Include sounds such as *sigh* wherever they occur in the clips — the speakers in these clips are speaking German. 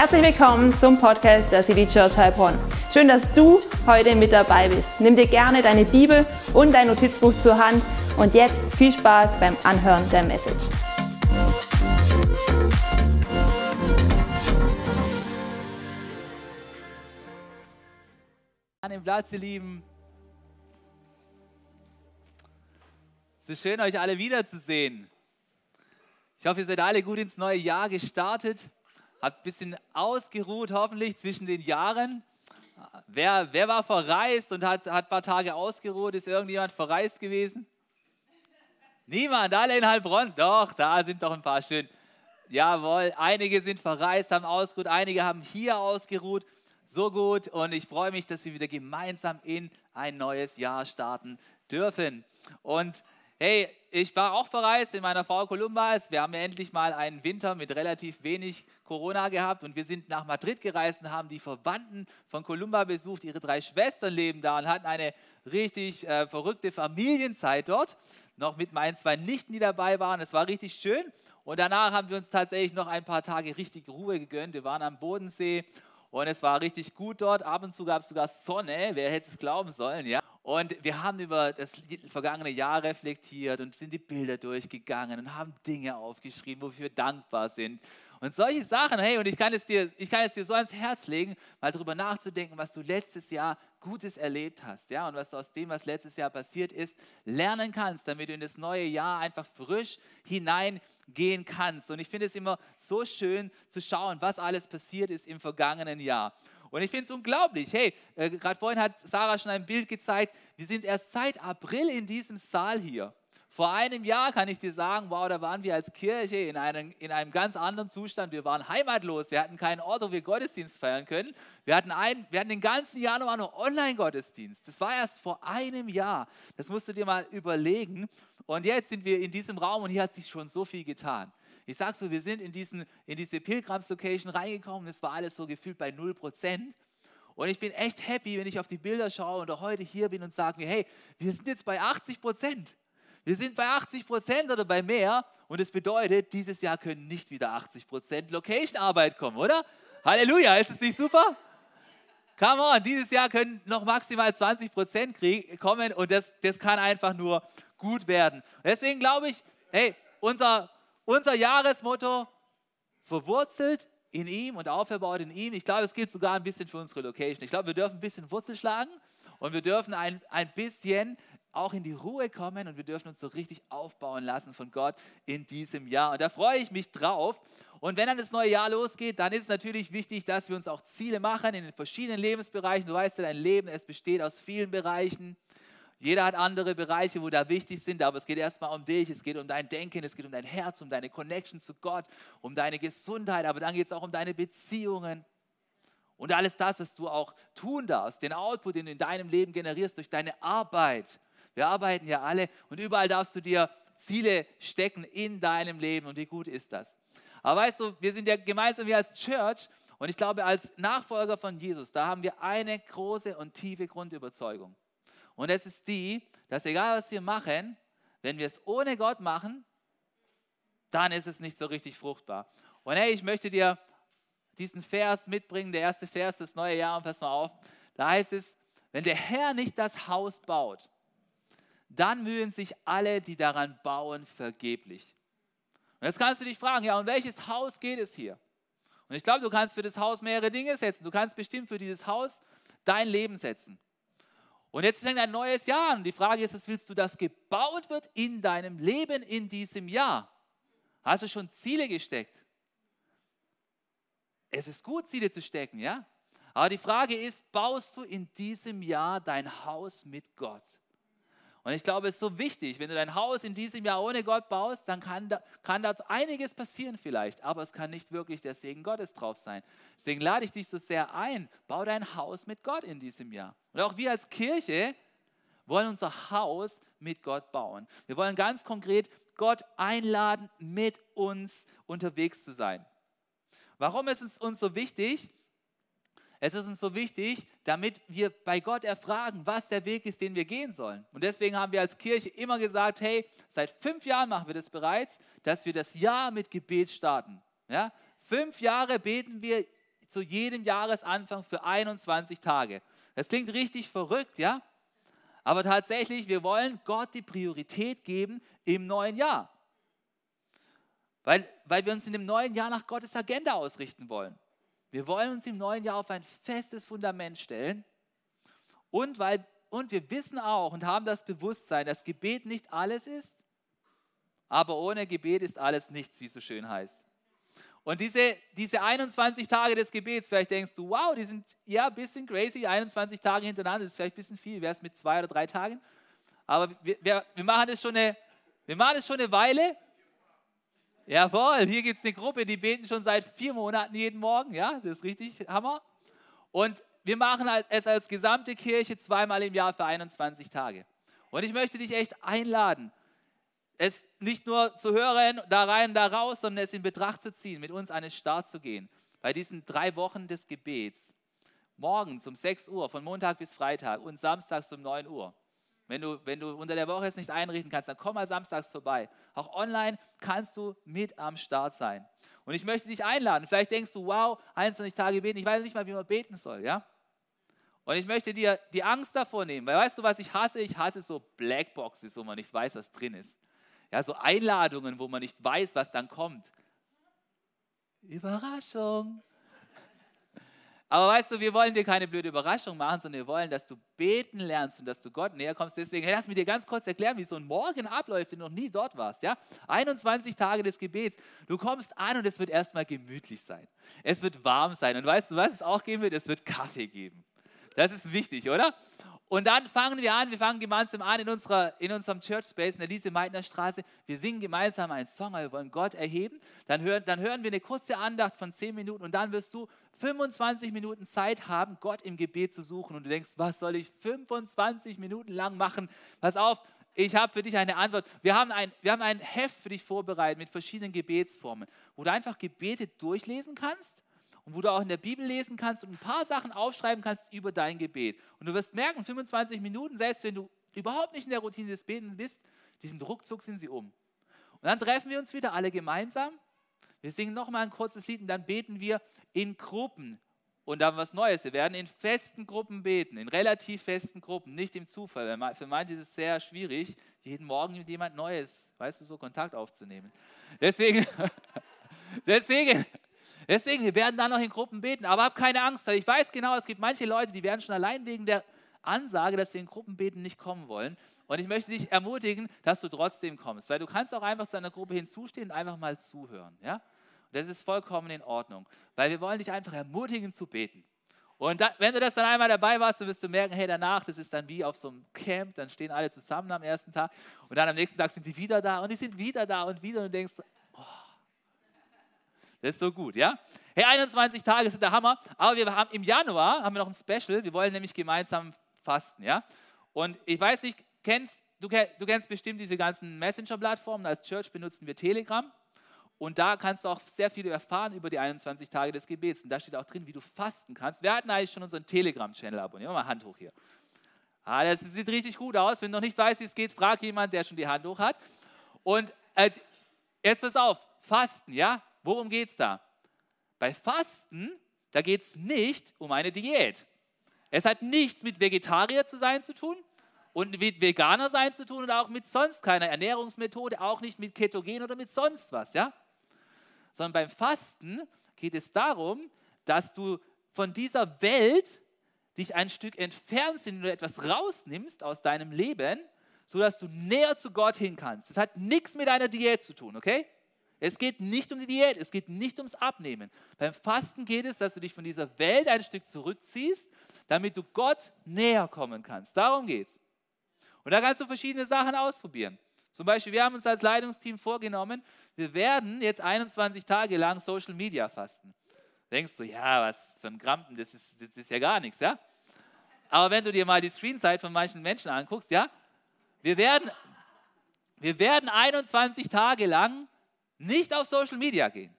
Herzlich willkommen zum Podcast der City Church Heilbronn. Schön, dass du heute mit dabei bist. Nimm dir gerne deine Bibel und dein Notizbuch zur Hand und jetzt viel Spaß beim Anhören der Message. An dem Platz, ihr Lieben. So schön, euch alle wiederzusehen. Ich hoffe, ihr seid alle gut ins neue Jahr gestartet, habt ein bisschen ausgeruht, hoffentlich zwischen den Jahren. Wer, wer war verreist und hat, hat ein paar Tage ausgeruht? Ist irgendjemand verreist gewesen? Niemand, alle in Heilbronn? Doch, da sind doch ein paar schön. Jawohl, einige sind verreist, haben ausgeruht, einige haben hier ausgeruht. So gut und ich freue mich, dass wir wieder gemeinsam in ein neues Jahr starten dürfen. Und Hey, ich war auch verreist in meiner Frau Columbus. Wir haben ja endlich mal einen Winter mit relativ wenig Corona gehabt und wir sind nach Madrid gereist und haben die Verwandten von Columba besucht. Ihre drei Schwestern leben da und hatten eine richtig äh, verrückte Familienzeit dort. Noch mit meinen zwei Nichten, die dabei waren. Es war richtig schön. Und danach haben wir uns tatsächlich noch ein paar Tage richtig Ruhe gegönnt. Wir waren am Bodensee und es war richtig gut dort. Ab und zu gab es sogar Sonne. Wer hätte es glauben sollen, ja? Und wir haben über das vergangene Jahr reflektiert und sind die Bilder durchgegangen und haben Dinge aufgeschrieben, wofür wir dankbar sind. Und solche Sachen, hey, und ich kann es dir, ich kann es dir so ans Herz legen, mal darüber nachzudenken, was du letztes Jahr Gutes erlebt hast, ja, und was du aus dem, was letztes Jahr passiert ist, lernen kannst, damit du in das neue Jahr einfach frisch hineingehen kannst. Und ich finde es immer so schön zu schauen, was alles passiert ist im vergangenen Jahr. Und ich finde es unglaublich. Hey, äh, gerade vorhin hat Sarah schon ein Bild gezeigt. Wir sind erst seit April in diesem Saal hier. Vor einem Jahr kann ich dir sagen, wow, da waren wir als Kirche in einem, in einem ganz anderen Zustand. Wir waren heimatlos. Wir hatten keinen Ort, wo wir Gottesdienst feiern können. Wir hatten, ein, wir hatten den ganzen Januar nur Online-Gottesdienst. Das war erst vor einem Jahr. Das musst du dir mal überlegen. Und jetzt sind wir in diesem Raum und hier hat sich schon so viel getan. Ich sag so, wir sind in, diesen, in diese Pilgrimslocation reingekommen, es war alles so gefühlt bei 0%. Und ich bin echt happy, wenn ich auf die Bilder schaue und auch heute hier bin und sage mir, hey, wir sind jetzt bei 80% Wir sind bei 80% oder bei mehr. Und es bedeutet, dieses Jahr können nicht wieder 80% Location-Arbeit kommen, oder? Halleluja, ist es nicht super? Come on, dieses Jahr können noch maximal 20% kommen und das, das kann einfach nur gut werden. Deswegen glaube ich, hey, unser, unser Jahresmotto, verwurzelt in ihm und aufgebaut in ihm. Ich glaube, es gilt sogar ein bisschen für unsere Location. Ich glaube, wir dürfen ein bisschen Wurzel schlagen und wir dürfen ein, ein bisschen auch in die Ruhe kommen und wir dürfen uns so richtig aufbauen lassen von Gott in diesem Jahr. Und da freue ich mich drauf. Und wenn dann das neue Jahr losgeht, dann ist es natürlich wichtig, dass wir uns auch Ziele machen in den verschiedenen Lebensbereichen. Du weißt ja, dein Leben, es besteht aus vielen Bereichen. Jeder hat andere Bereiche, wo da wichtig sind, aber es geht erstmal um dich, es geht um dein Denken, es geht um dein Herz, um deine Connection zu Gott, um deine Gesundheit, aber dann geht es auch um deine Beziehungen und alles das, was du auch tun darfst, den Output, den du in deinem Leben generierst durch deine Arbeit. Wir arbeiten ja alle und überall darfst du dir Ziele stecken in deinem Leben und wie gut ist das? Aber weißt du, wir sind ja gemeinsam hier als Church und ich glaube, als Nachfolger von Jesus, da haben wir eine große und tiefe Grundüberzeugung. Und es ist die, dass egal was wir machen, wenn wir es ohne Gott machen, dann ist es nicht so richtig fruchtbar. Und hey, ich möchte dir diesen Vers mitbringen, der erste Vers fürs neue Jahr, und pass mal auf, da heißt es, wenn der Herr nicht das Haus baut, dann mühen sich alle, die daran bauen, vergeblich. Und jetzt kannst du dich fragen, ja, um welches Haus geht es hier? Und ich glaube, du kannst für das Haus mehrere Dinge setzen. Du kannst bestimmt für dieses Haus dein Leben setzen. Und jetzt fängt ein neues Jahr an. Die Frage ist, willst du, dass gebaut wird in deinem Leben in diesem Jahr? Hast du schon Ziele gesteckt? Es ist gut, Ziele zu stecken, ja? Aber die Frage ist, baust du in diesem Jahr dein Haus mit Gott? Und ich glaube, es ist so wichtig, wenn du dein Haus in diesem Jahr ohne Gott baust, dann kann da, kann da einiges passieren vielleicht, aber es kann nicht wirklich der Segen Gottes drauf sein. Deswegen lade ich dich so sehr ein, bau dein Haus mit Gott in diesem Jahr. Und auch wir als Kirche wollen unser Haus mit Gott bauen. Wir wollen ganz konkret Gott einladen, mit uns unterwegs zu sein. Warum ist es uns so wichtig? Es ist uns so wichtig, damit wir bei Gott erfragen, was der Weg ist, den wir gehen sollen. Und deswegen haben wir als Kirche immer gesagt, hey, seit fünf Jahren machen wir das bereits, dass wir das Jahr mit Gebet starten. Ja? Fünf Jahre beten wir zu jedem Jahresanfang für 21 Tage. Das klingt richtig verrückt, ja? Aber tatsächlich, wir wollen Gott die Priorität geben im neuen Jahr. Weil, weil wir uns in dem neuen Jahr nach Gottes Agenda ausrichten wollen. Wir wollen uns im neuen Jahr auf ein festes Fundament stellen. Und, weil, und wir wissen auch und haben das Bewusstsein, dass Gebet nicht alles ist, aber ohne Gebet ist alles nichts, wie es so schön heißt. Und diese, diese 21 Tage des Gebets, vielleicht denkst du, wow, die sind ja ein bisschen crazy, 21 Tage hintereinander, das ist vielleicht ein bisschen viel, wäre es mit zwei oder drei Tagen. Aber wir, wir, wir, machen das schon eine, wir machen das schon eine Weile Jawohl, hier gibt es eine Gruppe, die beten schon seit vier Monaten jeden Morgen. Ja, das ist richtig Hammer. Und wir machen es als gesamte Kirche zweimal im Jahr für 21 Tage. Und ich möchte dich echt einladen, es nicht nur zu hören, da rein, da raus, sondern es in Betracht zu ziehen, mit uns an den Start zu gehen. Bei diesen drei Wochen des Gebets. Morgens um 6 Uhr, von Montag bis Freitag und samstags um 9 Uhr. Wenn du, wenn du unter der Woche es nicht einrichten kannst, dann komm mal samstags vorbei. Auch online kannst du mit am Start sein. Und ich möchte dich einladen. Vielleicht denkst du, wow, 21 Tage beten, ich weiß nicht mal, wie man beten soll, ja? Und ich möchte dir die Angst davor nehmen, weil weißt du, was ich hasse? Ich hasse so Blackboxes, wo man nicht weiß, was drin ist. Ja, so Einladungen, wo man nicht weiß, was dann kommt. Überraschung. Aber weißt du, wir wollen dir keine blöde Überraschung machen, sondern wir wollen, dass du beten lernst und dass du Gott näher kommst. Deswegen, hey, lass mich dir ganz kurz erklären, wie so ein Morgen abläuft, wenn du noch nie dort warst. Ja? 21 Tage des Gebets. Du kommst an und es wird erstmal gemütlich sein. Es wird warm sein. Und weißt du, was es auch geben wird? Es wird Kaffee geben. Das ist wichtig, oder? Und dann fangen wir an, wir fangen gemeinsam an in, unserer, in unserem Church Space in der Lise Meitner Straße. Wir singen gemeinsam einen Song, wir wollen Gott erheben. Dann hören, dann hören wir eine kurze Andacht von 10 Minuten und dann wirst du 25 Minuten Zeit haben, Gott im Gebet zu suchen. Und du denkst, was soll ich 25 Minuten lang machen? Pass auf, ich habe für dich eine Antwort. Wir haben, ein, wir haben ein Heft für dich vorbereitet mit verschiedenen Gebetsformen, wo du einfach Gebete durchlesen kannst und wo du auch in der Bibel lesen kannst und ein paar Sachen aufschreiben kannst über dein Gebet. Und du wirst merken, 25 Minuten, selbst wenn du überhaupt nicht in der Routine des Betens bist, diesen Ruckzuck sind sie um. Und dann treffen wir uns wieder alle gemeinsam. Wir singen nochmal ein kurzes Lied und dann beten wir in Gruppen. Und dann was Neues. Wir werden in festen Gruppen beten, in relativ festen Gruppen, nicht im Zufall. Für manche ist es sehr schwierig, jeden Morgen mit jemand Neues, weißt du, so Kontakt aufzunehmen. Deswegen, *laughs* deswegen Deswegen, wir werden dann noch in Gruppen beten. Aber hab keine Angst, ich weiß genau, es gibt manche Leute, die werden schon allein wegen der Ansage, dass wir in Gruppen beten, nicht kommen wollen. Und ich möchte dich ermutigen, dass du trotzdem kommst, weil du kannst auch einfach zu einer Gruppe hinzustehen und einfach mal zuhören. Ja? Und das ist vollkommen in Ordnung, weil wir wollen dich einfach ermutigen zu beten. Und da, wenn du das dann einmal dabei warst, dann wirst du merken, hey, danach, das ist dann wie auf so einem Camp, dann stehen alle zusammen am ersten Tag und dann am nächsten Tag sind die wieder da und die sind wieder da und wieder und du denkst, das ist so gut, ja? Hey, 21 Tage sind der Hammer, aber wir haben im Januar haben wir noch ein Special, wir wollen nämlich gemeinsam fasten, ja? Und ich weiß nicht, kennst, du, du kennst bestimmt diese ganzen Messenger-Plattformen, als Church benutzen wir Telegram und da kannst du auch sehr viel erfahren über die 21 Tage des Gebets und da steht auch drin, wie du fasten kannst. Wir hatten eigentlich schon unseren Telegram-Channel abonniert, mal Hand hoch hier. Ah, das sieht richtig gut aus, wenn du noch nicht weißt, wie es geht, frag jemand, der schon die Hand hoch hat. Und äh, jetzt pass auf, Fasten, ja? Worum geht es da? Bei Fasten, da geht es nicht um eine Diät. Es hat nichts mit Vegetarier zu sein zu tun und mit Veganer sein zu tun und auch mit sonst keiner Ernährungsmethode, auch nicht mit Ketogen oder mit sonst was, ja? Sondern beim Fasten geht es darum, dass du von dieser Welt dich ein Stück entfernst, indem du etwas rausnimmst aus deinem Leben, sodass du näher zu Gott hin kannst. Das hat nichts mit einer Diät zu tun, okay? Es geht nicht um die Diät, es geht nicht ums Abnehmen. Beim Fasten geht es, dass du dich von dieser Welt ein Stück zurückziehst, damit du Gott näher kommen kannst. Darum geht es. Und da kannst du verschiedene Sachen ausprobieren. Zum Beispiel, wir haben uns als Leitungsteam vorgenommen, wir werden jetzt 21 Tage lang Social Media fasten. Denkst du, ja, was für ein Krampen, das ist, das ist ja gar nichts, ja? Aber wenn du dir mal die Screenzeit von manchen Menschen anguckst, ja, wir werden, wir werden 21 Tage lang nicht auf Social Media gehen.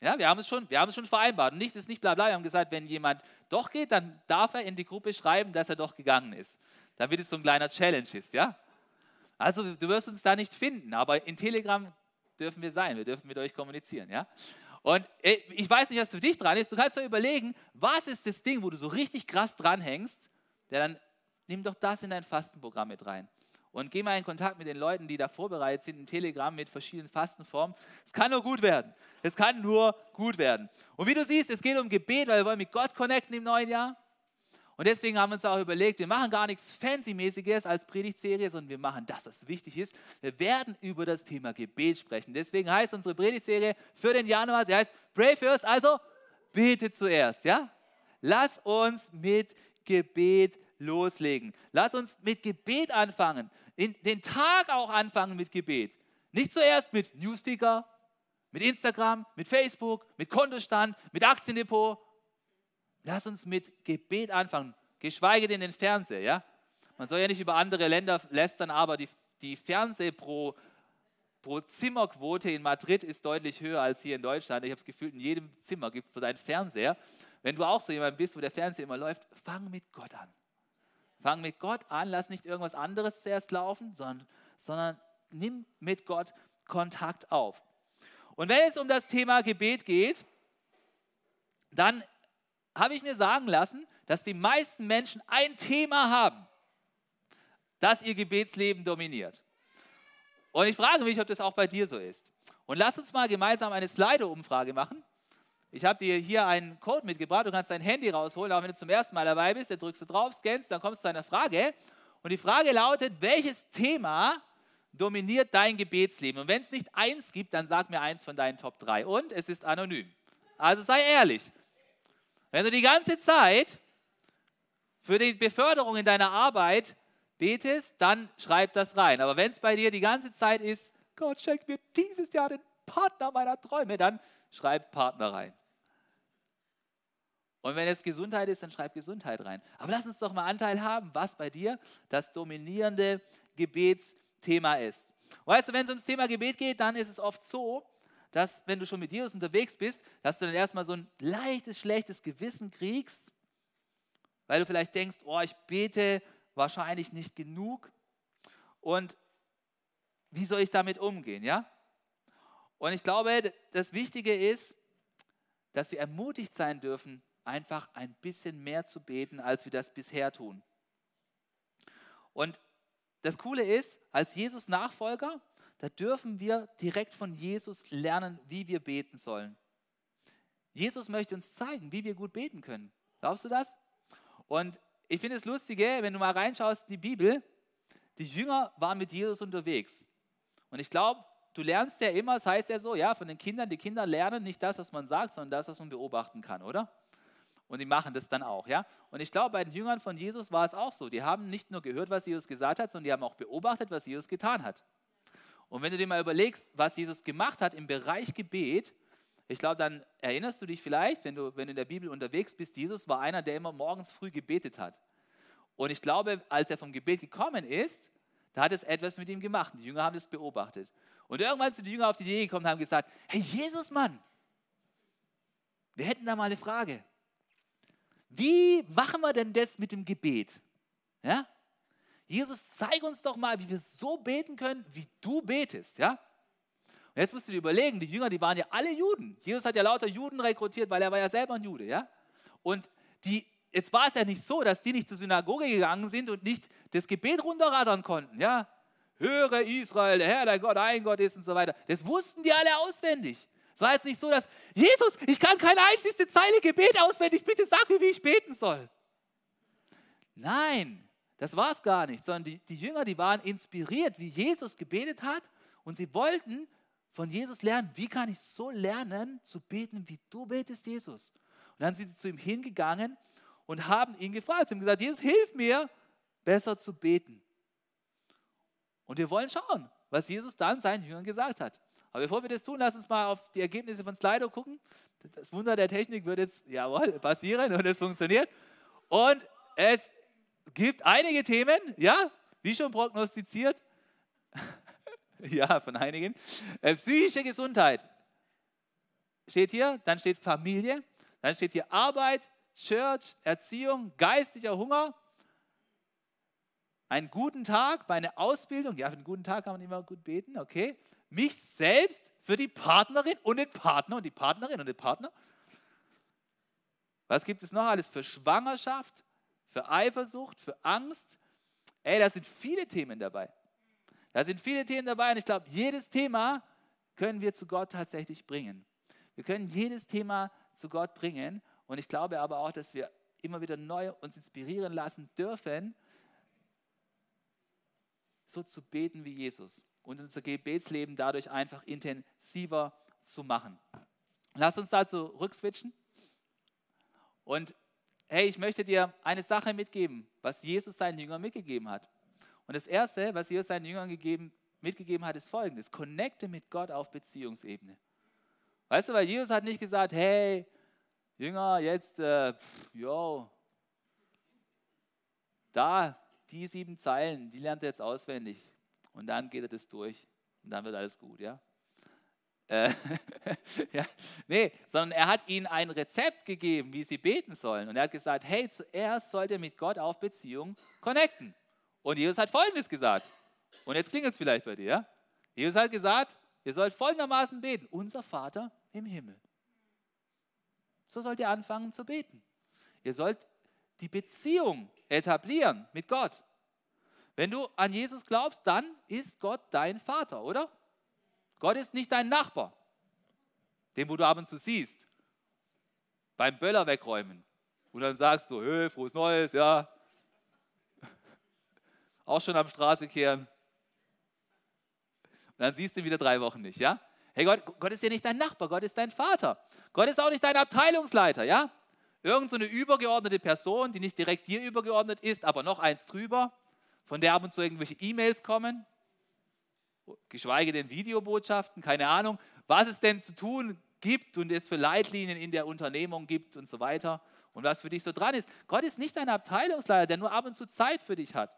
Ja, wir haben es schon, wir haben es schon vereinbart. Nicht ist nicht bla bla. Wir haben gesagt, wenn jemand doch geht, dann darf er in die Gruppe schreiben, dass er doch gegangen ist. Damit es so ein kleiner Challenge ist, ja. Also du wirst uns da nicht finden, aber in Telegram dürfen wir sein. Wir dürfen mit euch kommunizieren, ja. Und äh, ich weiß nicht, was für dich dran ist. Du kannst dir überlegen, was ist das Ding, wo du so richtig krass dranhängst? Ja, dann nimm doch das in dein Fastenprogramm mit rein. Und geh mal in Kontakt mit den Leuten, die da vorbereitet sind, in Telegram mit verschiedenen Fastenformen. Es kann nur gut werden. Es kann nur gut werden. Und wie du siehst, es geht um Gebet, weil wir wollen mit Gott connecten im neuen Jahr. Und deswegen haben wir uns auch überlegt, wir machen gar nichts Fancy-mäßiges als Predigtserie, sondern wir machen das, was wichtig ist. Wir werden über das Thema Gebet sprechen. Deswegen heißt unsere Predigtserie für den Januar, sie heißt Pray First, also bete zuerst. Ja? Lass uns mit Gebet loslegen. Lass uns mit Gebet anfangen. In den Tag auch anfangen mit Gebet. Nicht zuerst mit Newsticker, mit Instagram, mit Facebook, mit Kontostand, mit Aktiendepot, Lass uns mit Gebet anfangen, geschweige denn den Fernseher. Ja? Man soll ja nicht über andere Länder lästern, aber die, die Fernseh pro, pro Zimmerquote in Madrid ist deutlich höher als hier in Deutschland. Ich habe das Gefühl, in jedem Zimmer gibt es dort einen Fernseher. Wenn du auch so jemand bist, wo der Fernseher immer läuft, fang mit Gott an. Fang mit Gott an, lass nicht irgendwas anderes zuerst laufen, sondern, sondern nimm mit Gott Kontakt auf. Und wenn es um das Thema Gebet geht, dann habe ich mir sagen lassen, dass die meisten Menschen ein Thema haben, das ihr Gebetsleben dominiert. Und ich frage mich, ob das auch bei dir so ist. Und lass uns mal gemeinsam eine Slido-Umfrage machen. Ich habe dir hier einen Code mitgebracht. Du kannst dein Handy rausholen, auch wenn du zum ersten Mal dabei bist. Da drückst du drauf, scannst, dann kommst du zu einer Frage. Und die Frage lautet: Welches Thema dominiert dein Gebetsleben? Und wenn es nicht eins gibt, dann sag mir eins von deinen Top 3. Und es ist anonym. Also sei ehrlich. Wenn du die ganze Zeit für die Beförderung in deiner Arbeit betest, dann schreib das rein. Aber wenn es bei dir die ganze Zeit ist, Gott schenk mir dieses Jahr den Partner meiner Träume, dann schreib Partner rein. Und wenn es Gesundheit ist, dann schreib Gesundheit rein. Aber lass uns doch mal Anteil haben, was bei dir das dominierende Gebetsthema ist. Weißt du, wenn es ums Thema Gebet geht, dann ist es oft so, dass wenn du schon mit Jesus unterwegs bist, dass du dann erstmal so ein leichtes, schlechtes Gewissen kriegst, weil du vielleicht denkst, oh, ich bete wahrscheinlich nicht genug und wie soll ich damit umgehen, ja? Und ich glaube, das Wichtige ist, dass wir ermutigt sein dürfen, einfach ein bisschen mehr zu beten, als wir das bisher tun. Und das Coole ist, als Jesus Nachfolger da dürfen wir direkt von Jesus lernen, wie wir beten sollen. Jesus möchte uns zeigen, wie wir gut beten können. Glaubst du das? Und ich finde es lustig, wenn du mal reinschaust in die Bibel, die Jünger waren mit Jesus unterwegs. Und ich glaube, du lernst ja immer, das heißt ja so, ja, von den Kindern, die Kinder lernen nicht das, was man sagt, sondern das, was man beobachten kann, oder? Und die machen das dann auch, ja? Und ich glaube, bei den Jüngern von Jesus war es auch so. Die haben nicht nur gehört, was Jesus gesagt hat, sondern die haben auch beobachtet, was Jesus getan hat. Und wenn du dir mal überlegst, was Jesus gemacht hat im Bereich Gebet, ich glaube, dann erinnerst du dich vielleicht, wenn du, wenn du in der Bibel unterwegs bist, Jesus war einer, der immer morgens früh gebetet hat. Und ich glaube, als er vom Gebet gekommen ist, da hat es etwas mit ihm gemacht. Die Jünger haben das beobachtet. Und irgendwann sind die Jünger auf die Idee gekommen und haben gesagt, hey Jesus, Mann, wir hätten da mal eine Frage. Wie machen wir denn das mit dem Gebet? Ja? Jesus, zeig uns doch mal, wie wir so beten können, wie du betest. Ja? Und jetzt musst du dir überlegen, die Jünger, die waren ja alle Juden. Jesus hat ja lauter Juden rekrutiert, weil er war ja selber ein Jude. Ja? Und die, jetzt war es ja nicht so, dass die nicht zur Synagoge gegangen sind und nicht das Gebet runterradern konnten. Ja? Höre Israel, der Herr, der Gott, ein Gott ist und so weiter. Das wussten die alle auswendig. Es war jetzt nicht so, dass, Jesus, ich kann keine einzige Zeile Gebet auswendig, bitte sag mir, wie ich beten soll. Nein, das war es gar nicht, sondern die, die Jünger, die waren inspiriert, wie Jesus gebetet hat und sie wollten von Jesus lernen, wie kann ich so lernen zu beten, wie du betest, Jesus. Und dann sind sie zu ihm hingegangen und haben ihn gefragt. Sie haben gesagt, Jesus, hilf mir, besser zu beten. Und wir wollen schauen, was Jesus dann seinen Jüngern gesagt hat. Aber bevor wir das tun, lass uns mal auf die Ergebnisse von Slido gucken. Das Wunder der Technik wird jetzt, jawohl, passieren und es funktioniert. Und es gibt einige Themen, ja, wie schon prognostiziert, *laughs* ja, von einigen. Äh, psychische Gesundheit steht hier, dann steht Familie, dann steht hier Arbeit, Church, Erziehung, geistlicher Hunger, einen guten Tag, meine Ausbildung, ja, für einen guten Tag kann man immer gut beten, okay. Mich selbst für die Partnerin und den Partner und die Partnerin und den Partner. Was gibt es noch alles? Für Schwangerschaft, für Eifersucht, für Angst. Ey, da sind viele Themen dabei. Da sind viele Themen dabei und ich glaube, jedes Thema können wir zu Gott tatsächlich bringen. Wir können jedes Thema zu Gott bringen und ich glaube aber auch, dass wir immer wieder neu uns inspirieren lassen dürfen, so zu beten wie Jesus und unser Gebetsleben dadurch einfach intensiver zu machen. Lass uns dazu rückswitchen. Und hey, ich möchte dir eine Sache mitgeben, was Jesus seinen Jüngern mitgegeben hat. Und das Erste, was Jesus seinen Jüngern gegeben, mitgegeben hat, ist folgendes. Connecte mit Gott auf Beziehungsebene. Weißt du, weil Jesus hat nicht gesagt, hey, Jünger, jetzt, äh, pff, yo, da, die sieben Zeilen, die lernt er jetzt auswendig. Und dann geht er das durch und dann wird alles gut, ja? Äh, *laughs* ja, nee, sondern er hat ihnen ein Rezept gegeben, wie sie beten sollen. Und er hat gesagt, hey, zuerst sollt ihr mit Gott auf Beziehung connecten. Und Jesus hat Folgendes gesagt. Und jetzt klingelt es vielleicht bei dir. Jesus hat gesagt, ihr sollt folgendermaßen beten. Unser Vater im Himmel. So sollt ihr anfangen zu beten. Ihr sollt die Beziehung etablieren mit Gott. Wenn du an Jesus glaubst, dann ist Gott dein Vater, oder? Gott ist nicht dein Nachbar, den wo du ab und zu siehst, beim Böller wegräumen. Und dann sagst du, hey, frohes Neues, ja. *laughs* Auch schon am Straße kehren. Und dann siehst du ihn wieder drei Wochen nicht, ja? Hey, Gott, Gott ist ja nicht dein Nachbar, Gott ist dein Vater. Gott ist auch nicht dein Abteilungsleiter, ja? Irgend so eine übergeordnete Person, die nicht direkt dir übergeordnet ist, aber noch eins drüber von der ab und zu irgendwelche E-Mails kommen, geschweige denn Videobotschaften, keine Ahnung, was es denn zu tun gibt und es für Leitlinien in der Unternehmung gibt und so weiter und was für dich so dran ist. Gott ist nicht dein Abteilungsleiter, der nur ab und zu Zeit für dich hat.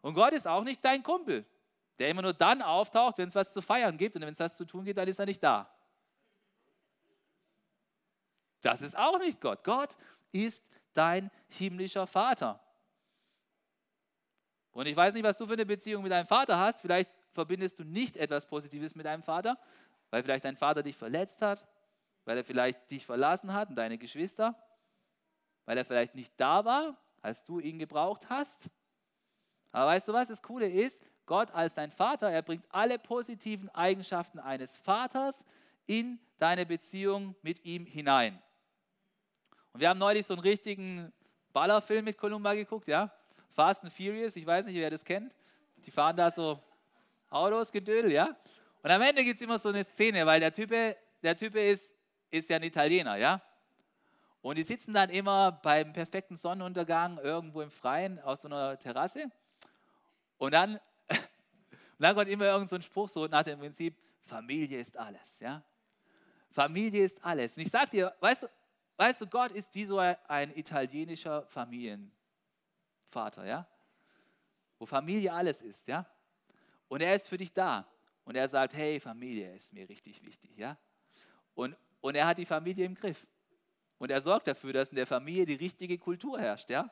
Und Gott ist auch nicht dein Kumpel, der immer nur dann auftaucht, wenn es was zu feiern gibt und wenn es was zu tun gibt, dann ist er nicht da. Das ist auch nicht Gott. Gott ist dein himmlischer Vater. Und ich weiß nicht, was du für eine Beziehung mit deinem Vater hast. Vielleicht verbindest du nicht etwas Positives mit deinem Vater, weil vielleicht dein Vater dich verletzt hat, weil er vielleicht dich verlassen hat und deine Geschwister, weil er vielleicht nicht da war, als du ihn gebraucht hast. Aber weißt du was, das Coole ist, Gott als dein Vater, er bringt alle positiven Eigenschaften eines Vaters in deine Beziehung mit ihm hinein. Und wir haben neulich so einen richtigen Ballerfilm mit Columba geguckt, ja? Fast and Furious, ich weiß nicht, wer das kennt. Die fahren da so Autos, Gedödel, ja. Und am Ende gibt es immer so eine Szene, weil der Typ, der typ ist, ist ja ein Italiener, ja. Und die sitzen dann immer beim perfekten Sonnenuntergang irgendwo im Freien auf so einer Terrasse. Und dann, und *laughs* dann kommt immer irgend so Spruch so nach dem Prinzip, Familie ist alles, ja. Familie ist alles. Und ich sag dir, weißt du, weißt du, Gott ist wie so ein italienischer Familien, Vater, ja? Wo Familie alles ist, ja? Und er ist für dich da. Und er sagt, hey, Familie ist mir richtig wichtig, ja? Und, und er hat die Familie im Griff. Und er sorgt dafür, dass in der Familie die richtige Kultur herrscht, ja?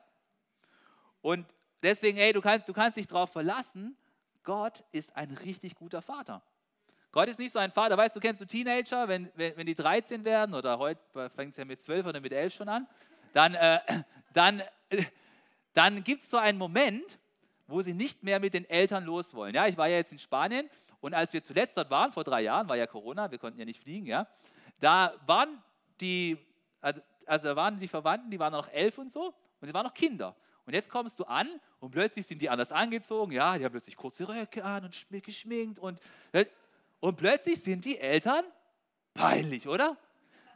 Und deswegen, hey, du kannst, du kannst dich darauf verlassen, Gott ist ein richtig guter Vater. Gott ist nicht so ein Vater, weißt du, kennst du Teenager, wenn, wenn, wenn die 13 werden oder heute fängt es ja mit 12 oder mit 11 schon an, dann, äh, dann, äh, dann gibt es so einen Moment, wo sie nicht mehr mit den Eltern los wollen. Ja, ich war ja jetzt in Spanien und als wir zuletzt dort waren, vor drei Jahren, war ja Corona, wir konnten ja nicht fliegen, ja, da waren die, also da waren die Verwandten, die waren noch elf und so und sie waren noch Kinder. Und jetzt kommst du an und plötzlich sind die anders angezogen, ja, die haben plötzlich kurze Röcke an und geschminkt und, und plötzlich sind die Eltern peinlich, oder?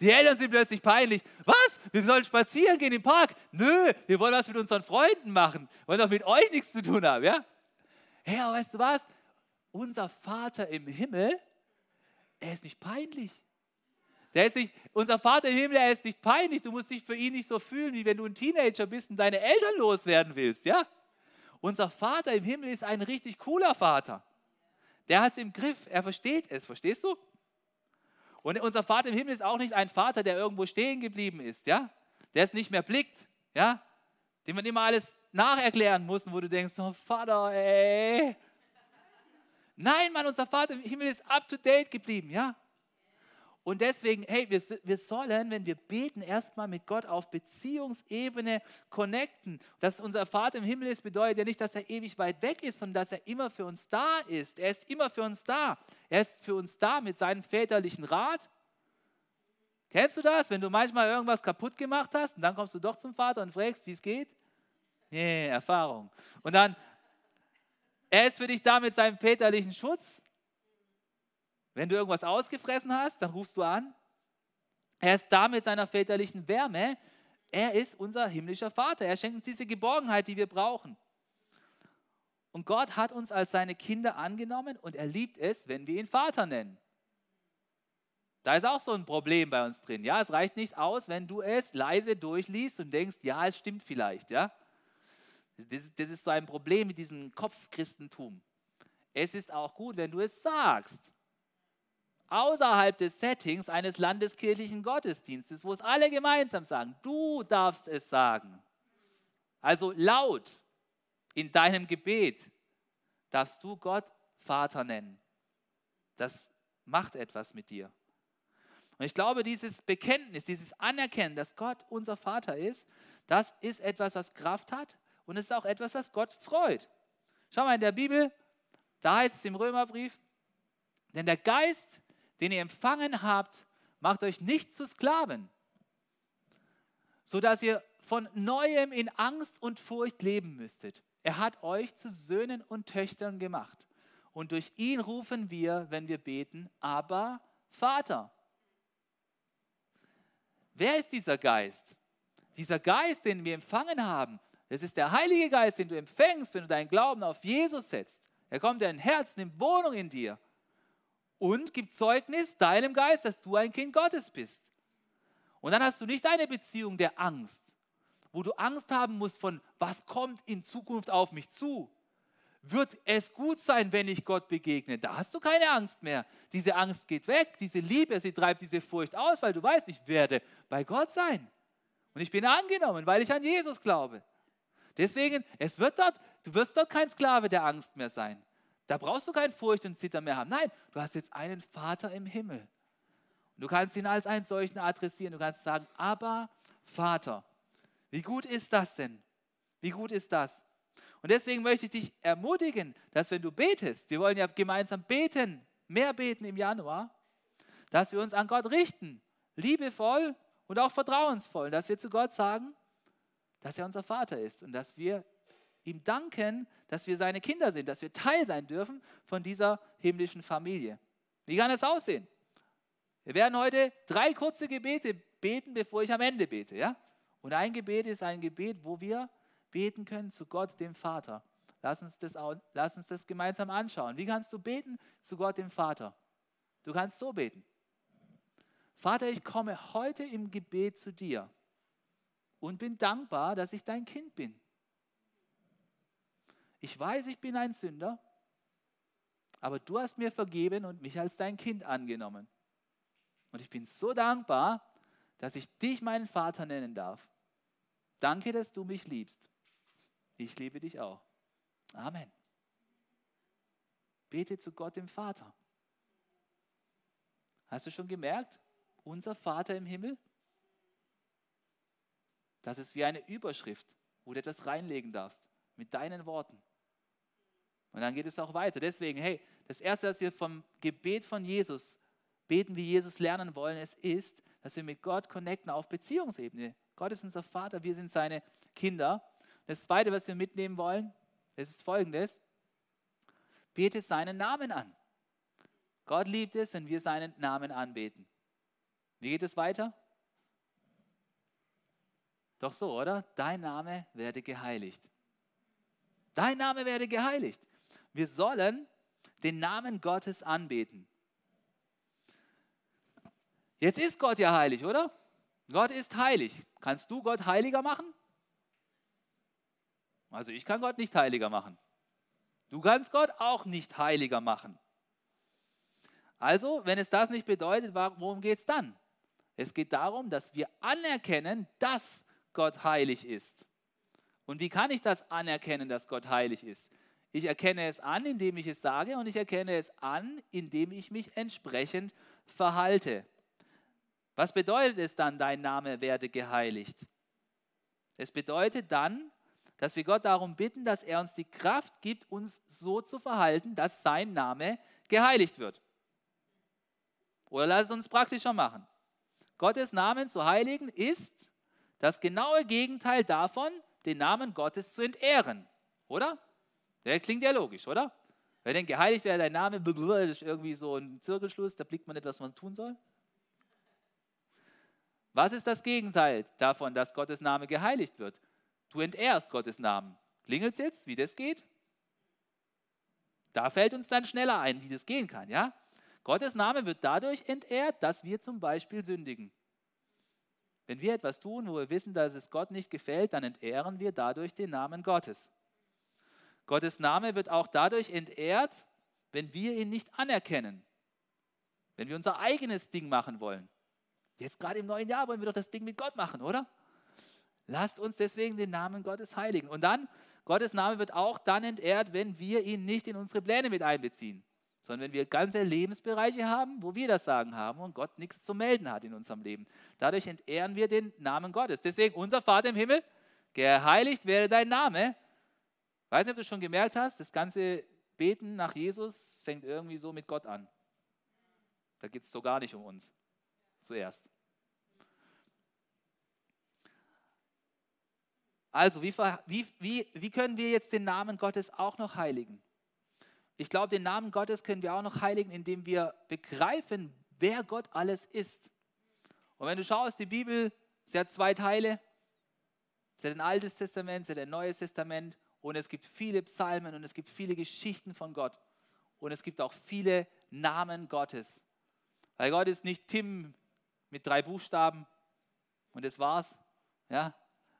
Die Eltern sind plötzlich peinlich. Was? Wir sollen spazieren gehen im Park? Nö, wir wollen was mit unseren Freunden machen. Wir wollen doch mit euch nichts zu tun haben, ja? Aber weißt du was? Unser Vater im Himmel, er ist nicht peinlich. Der ist nicht, unser Vater im Himmel, er ist nicht peinlich. Du musst dich für ihn nicht so fühlen, wie wenn du ein Teenager bist und deine Eltern loswerden willst, ja? Unser Vater im Himmel ist ein richtig cooler Vater. Der hat es im Griff, er versteht es, verstehst du? Und unser Vater im Himmel ist auch nicht ein Vater, der irgendwo stehen geblieben ist, ja? Der es nicht mehr blickt, ja? dem man immer alles nacherklären muss, wo du denkst, oh Vater, ey. Nein, Mann, unser Vater im Himmel ist up to date geblieben, ja? Und deswegen, hey, wir, wir sollen, wenn wir beten, erstmal mit Gott auf Beziehungsebene connecten. Dass unser Vater im Himmel ist, bedeutet ja nicht, dass er ewig weit weg ist, sondern dass er immer für uns da ist. Er ist immer für uns da. Er ist für uns da mit seinem väterlichen Rat. Kennst du das, wenn du manchmal irgendwas kaputt gemacht hast und dann kommst du doch zum Vater und fragst, wie es geht? Nee, Erfahrung. Und dann, er ist für dich da mit seinem väterlichen Schutz. Wenn du irgendwas ausgefressen hast, dann rufst du an. Er ist da mit seiner väterlichen Wärme. Er ist unser himmlischer Vater. Er schenkt uns diese Geborgenheit, die wir brauchen. Und Gott hat uns als seine Kinder angenommen und er liebt es, wenn wir ihn Vater nennen. Da ist auch so ein Problem bei uns drin. Ja, es reicht nicht aus, wenn du es leise durchliest und denkst, ja, es stimmt vielleicht. Ja, das, das ist so ein Problem mit diesem Kopfchristentum. Es ist auch gut, wenn du es sagst außerhalb des Settings eines landeskirchlichen Gottesdienstes, wo es alle gemeinsam sagen, du darfst es sagen. Also laut in deinem Gebet darfst du Gott Vater nennen. Das macht etwas mit dir. Und ich glaube, dieses Bekenntnis, dieses Anerkennen, dass Gott unser Vater ist, das ist etwas, was Kraft hat und es ist auch etwas, was Gott freut. Schau mal in der Bibel, da heißt es im Römerbrief, denn der Geist, den ihr empfangen habt, macht euch nicht zu Sklaven, sodass ihr von neuem in Angst und Furcht leben müsstet. Er hat euch zu Söhnen und Töchtern gemacht. Und durch ihn rufen wir, wenn wir beten, aber Vater. Wer ist dieser Geist? Dieser Geist, den wir empfangen haben, das ist der Heilige Geist, den du empfängst, wenn du deinen Glauben auf Jesus setzt. Er kommt in dein Herz, nimmt Wohnung in dir und gibt Zeugnis deinem Geist, dass du ein Kind Gottes bist. Und dann hast du nicht eine Beziehung der Angst, wo du Angst haben musst von, was kommt in Zukunft auf mich zu. Wird es gut sein, wenn ich Gott begegne? Da hast du keine Angst mehr. Diese Angst geht weg, diese Liebe, sie treibt diese Furcht aus, weil du weißt, ich werde bei Gott sein. Und ich bin angenommen, weil ich an Jesus glaube. Deswegen, es wird dort, du wirst dort kein Sklave der Angst mehr sein. Da brauchst du keine Furcht und Zittern mehr haben. Nein, du hast jetzt einen Vater im Himmel. Und du kannst ihn als einen solchen adressieren. Du kannst sagen, aber Vater. Wie gut ist das denn? Wie gut ist das? Und deswegen möchte ich dich ermutigen, dass wenn du betest, wir wollen ja gemeinsam beten, mehr beten im Januar, dass wir uns an Gott richten, liebevoll und auch vertrauensvoll, dass wir zu Gott sagen, dass er unser Vater ist und dass wir ihm danken, dass wir seine Kinder sind, dass wir Teil sein dürfen von dieser himmlischen Familie. Wie kann es aussehen? Wir werden heute drei kurze Gebete beten, bevor ich am Ende bete. Ja? Und ein Gebet ist ein Gebet, wo wir beten können zu Gott, dem Vater. Lass uns, das, lass uns das gemeinsam anschauen. Wie kannst du beten zu Gott, dem Vater? Du kannst so beten. Vater, ich komme heute im Gebet zu dir und bin dankbar, dass ich dein Kind bin. Ich weiß, ich bin ein Sünder, aber du hast mir vergeben und mich als dein Kind angenommen. Und ich bin so dankbar, dass ich dich meinen Vater nennen darf. Danke, dass du mich liebst. Ich liebe dich auch. Amen. Bete zu Gott, dem Vater. Hast du schon gemerkt, unser Vater im Himmel? Das ist wie eine Überschrift, wo du etwas reinlegen darfst, mit deinen Worten. Und dann geht es auch weiter. Deswegen, hey, das Erste, was wir vom Gebet von Jesus beten, wie Jesus lernen wollen, es ist, dass wir mit Gott connecten auf Beziehungsebene. Gott ist unser Vater, wir sind seine Kinder. Das Zweite, was wir mitnehmen wollen, es ist folgendes. Bete seinen Namen an. Gott liebt es, wenn wir seinen Namen anbeten. Wie geht es weiter? Doch so, oder? Dein Name werde geheiligt. Dein Name werde geheiligt. Wir sollen den Namen Gottes anbeten. Jetzt ist Gott ja heilig, oder? Gott ist heilig. Kannst du Gott heiliger machen? Also ich kann Gott nicht heiliger machen. Du kannst Gott auch nicht heiliger machen. Also, wenn es das nicht bedeutet, worum geht es dann? Es geht darum, dass wir anerkennen, dass Gott heilig ist. Und wie kann ich das anerkennen, dass Gott heilig ist? Ich erkenne es an, indem ich es sage und ich erkenne es an, indem ich mich entsprechend verhalte. Was bedeutet es dann, dein Name werde geheiligt? Es bedeutet dann, dass wir Gott darum bitten, dass er uns die Kraft gibt, uns so zu verhalten, dass sein Name geheiligt wird. Oder lass es uns praktischer machen. Gottes Namen zu heiligen ist das genaue Gegenteil davon, den Namen Gottes zu entehren. Oder? Der klingt ja logisch, oder? Wer denkt, geheiligt wäre dein Name, das ist irgendwie so ein Zirkelschluss, da blickt man nicht, was man tun soll. Was ist das Gegenteil davon, dass Gottes Name geheiligt wird? Du entehrst Gottes Namen. Klingelt es jetzt, wie das geht? Da fällt uns dann schneller ein, wie das gehen kann, ja? Gottes Name wird dadurch entehrt, dass wir zum Beispiel sündigen. Wenn wir etwas tun, wo wir wissen, dass es Gott nicht gefällt, dann entehren wir dadurch den Namen Gottes. Gottes Name wird auch dadurch entehrt, wenn wir ihn nicht anerkennen. Wenn wir unser eigenes Ding machen wollen. Jetzt gerade im neuen Jahr wollen wir doch das Ding mit Gott machen, oder? Lasst uns deswegen den Namen Gottes heiligen. Und dann, Gottes Name wird auch dann entehrt, wenn wir ihn nicht in unsere Pläne mit einbeziehen, sondern wenn wir ganze Lebensbereiche haben, wo wir das Sagen haben und Gott nichts zu melden hat in unserem Leben. Dadurch entehren wir den Namen Gottes. Deswegen, unser Vater im Himmel, geheiligt werde dein Name. Weiß nicht, ob du schon gemerkt hast, das ganze Beten nach Jesus fängt irgendwie so mit Gott an. Da geht es so gar nicht um uns. Zuerst. Also, wie, wie, wie, wie können wir jetzt den Namen Gottes auch noch heiligen? Ich glaube, den Namen Gottes können wir auch noch heiligen, indem wir begreifen, wer Gott alles ist. Und wenn du schaust, die Bibel, sie hat zwei Teile. Sie hat ein Altes Testament, sie hat ein Neues Testament und es gibt viele Psalmen und es gibt viele Geschichten von Gott und es gibt auch viele Namen Gottes. Weil Gott ist nicht Tim mit drei Buchstaben und das war's, ja,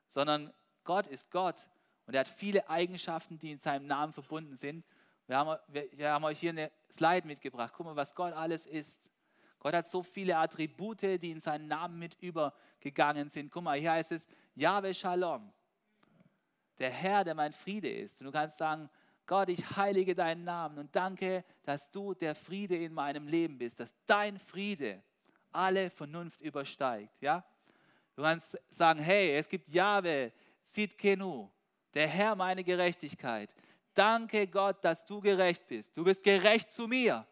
sondern Gott ist Gott und er hat viele Eigenschaften, die in seinem Namen verbunden sind. Wir haben, wir, wir haben euch hier eine Slide mitgebracht. Guck mal, was Gott alles ist. Gott hat so viele Attribute, die in seinen Namen mit übergegangen sind. Guck mal, hier heißt es Yahweh Shalom. Der Herr, der mein Friede ist. Und du kannst sagen, Gott, ich heilige deinen Namen und danke, dass du der Friede in meinem Leben bist, dass dein Friede alle Vernunft übersteigt. Ja? Du kannst sagen, hey, es gibt Yahweh, Zitkenu, der Herr meine Gerechtigkeit. Danke Gott, dass du gerecht bist. Du bist gerecht zu mir.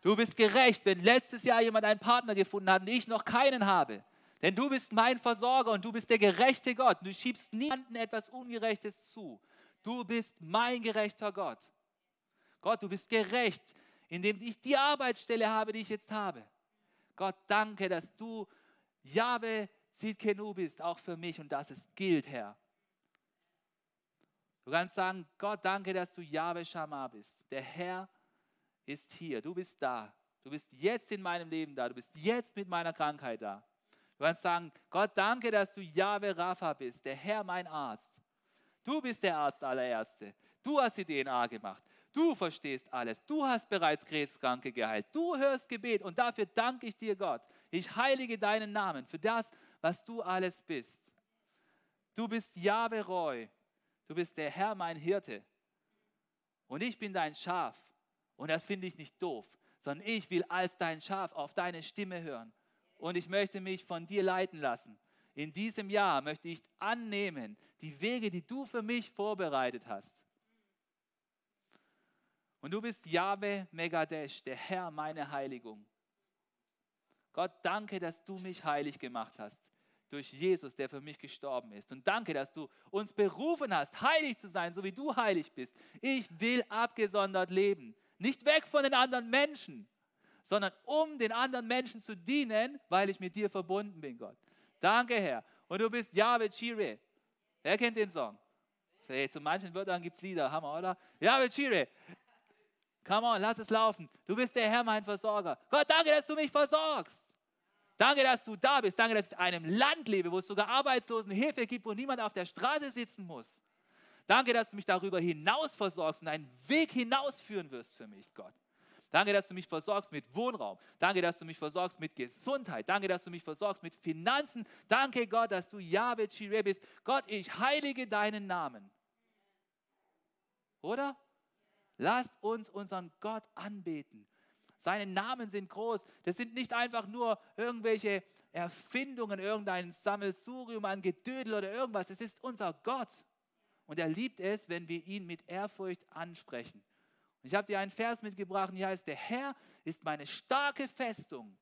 Du bist gerecht, wenn letztes Jahr jemand einen Partner gefunden hat und ich noch keinen habe. Denn du bist mein Versorger und du bist der gerechte Gott. Du schiebst niemandem etwas Ungerechtes zu. Du bist mein gerechter Gott. Gott, du bist gerecht, indem ich die Arbeitsstelle habe, die ich jetzt habe. Gott, danke, dass du Jahwe Zitkenu bist, auch für mich und dass es gilt, Herr. Du kannst sagen, Gott, danke, dass du Yahweh Shammah bist. Der Herr ist hier. Du bist da. Du bist jetzt in meinem Leben da. Du bist jetzt mit meiner Krankheit da. Du kannst sagen, Gott, danke, dass du Yahweh Rapha bist, der Herr, mein Arzt. Du bist der Arzt aller Ärzte. Du hast die DNA gemacht. Du verstehst alles. Du hast bereits Krebskranke geheilt. Du hörst Gebet und dafür danke ich dir, Gott. Ich heilige deinen Namen für das, was du alles bist. Du bist Yahweh Roy, du bist der Herr, mein Hirte. Und ich bin dein Schaf. Und das finde ich nicht doof, sondern ich will als dein Schaf auf deine Stimme hören. Und ich möchte mich von dir leiten lassen. In diesem Jahr möchte ich annehmen die Wege, die du für mich vorbereitet hast. Und du bist Yahweh Megadesh, der Herr, meine Heiligung. Gott, danke, dass du mich heilig gemacht hast durch Jesus, der für mich gestorben ist. Und danke, dass du uns berufen hast, heilig zu sein, so wie du heilig bist. Ich will abgesondert leben. Nicht weg von den anderen Menschen, sondern um den anderen Menschen zu dienen, weil ich mit dir verbunden bin, Gott. Danke, Herr. Und du bist Yahweh Chire. Wer kennt den Song? Hey, zu manchen Wörtern gibt es Lieder, Hammer, oder? Yahweh Chire. Come on, lass es laufen. Du bist der Herr, mein Versorger. Gott, danke, dass du mich versorgst. Danke, dass du da bist. Danke, dass ich in einem Land lebe, wo es sogar Arbeitslosenhilfe gibt, wo niemand auf der Straße sitzen muss. Danke, dass du mich darüber hinaus versorgst und einen Weg hinausführen wirst für mich, Gott. Danke, dass du mich versorgst mit Wohnraum. Danke, dass du mich versorgst mit Gesundheit. Danke, dass du mich versorgst mit Finanzen. Danke, Gott, dass du Yahweh Jireh bist. Gott, ich heilige deinen Namen. Oder? Lasst uns unseren Gott anbeten. Seine Namen sind groß. Das sind nicht einfach nur irgendwelche Erfindungen, irgendein Sammelsurium an Gedödel oder irgendwas. Es ist unser Gott. Und er liebt es, wenn wir ihn mit Ehrfurcht ansprechen. Ich habe dir einen Vers mitgebracht, hier heißt, der Herr ist meine starke Festung.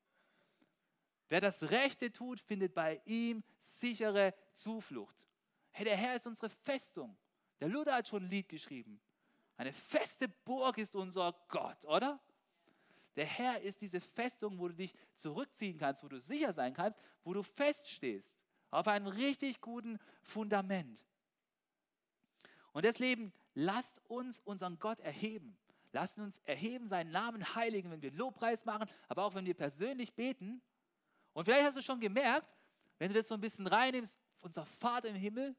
Wer das Rechte tut, findet bei ihm sichere Zuflucht. Hey, der Herr ist unsere Festung. Der Luther hat schon ein Lied geschrieben. Eine feste Burg ist unser Gott, oder? Der Herr ist diese Festung, wo du dich zurückziehen kannst, wo du sicher sein kannst, wo du feststehst, auf einem richtig guten Fundament. Und deswegen lasst uns unseren Gott erheben. Lasst uns erheben, seinen Namen heiligen, wenn wir Lobpreis machen, aber auch wenn wir persönlich beten. Und vielleicht hast du schon gemerkt, wenn du das so ein bisschen reinnimmst, unser Vater im Himmel,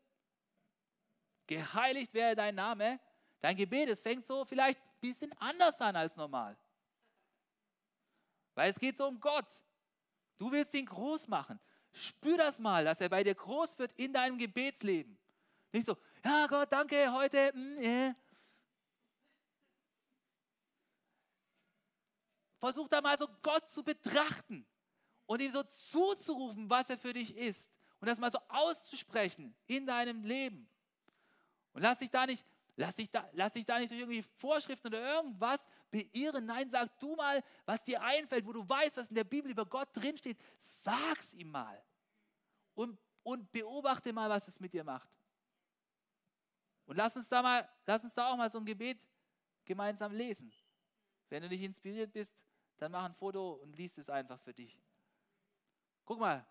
geheiligt werde dein Name, dein Gebet, es fängt so vielleicht ein bisschen anders an als normal. Weil es geht so um Gott. Du willst ihn groß machen. Spür das mal, dass er bei dir groß wird in deinem Gebetsleben. Nicht so, ja Gott, danke, heute, mm, yeah. Versuch da mal so Gott zu betrachten und ihm so zuzurufen, was er für dich ist. Und das mal so auszusprechen in deinem Leben. Und lass dich da nicht Lass dich, da, lass dich da nicht durch irgendwie Vorschriften oder irgendwas beirren. Nein, sag du mal, was dir einfällt, wo du weißt, was in der Bibel über Gott drinsteht. Sag's ihm mal. Und, und beobachte mal, was es mit dir macht. Und lass uns da mal, lass uns da auch mal so ein Gebet gemeinsam lesen. Wenn du nicht inspiriert bist, dann mach ein Foto und liest es einfach für dich. Guck mal,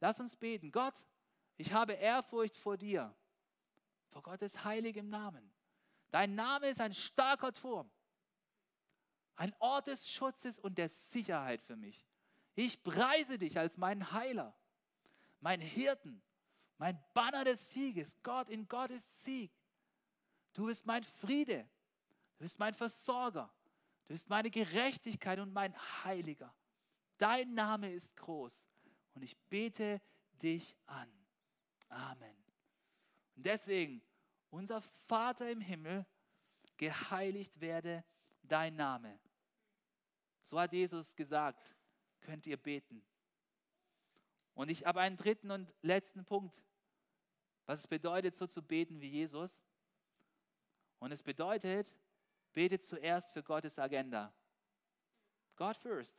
lass uns beten. Gott, ich habe Ehrfurcht vor dir vor Gottes heiligem Namen. Dein Name ist ein starker Turm, ein Ort des Schutzes und der Sicherheit für mich. Ich preise dich als meinen Heiler, mein Hirten, mein Banner des Sieges. Gott in Gott ist Sieg. Du bist mein Friede, du bist mein Versorger, du bist meine Gerechtigkeit und mein Heiliger. Dein Name ist groß und ich bete dich an. Amen. Und deswegen unser Vater im Himmel, geheiligt werde dein Name. So hat Jesus gesagt, könnt ihr beten. Und ich habe einen dritten und letzten Punkt, was es bedeutet, so zu beten wie Jesus. Und es bedeutet, betet zuerst für Gottes Agenda. God first.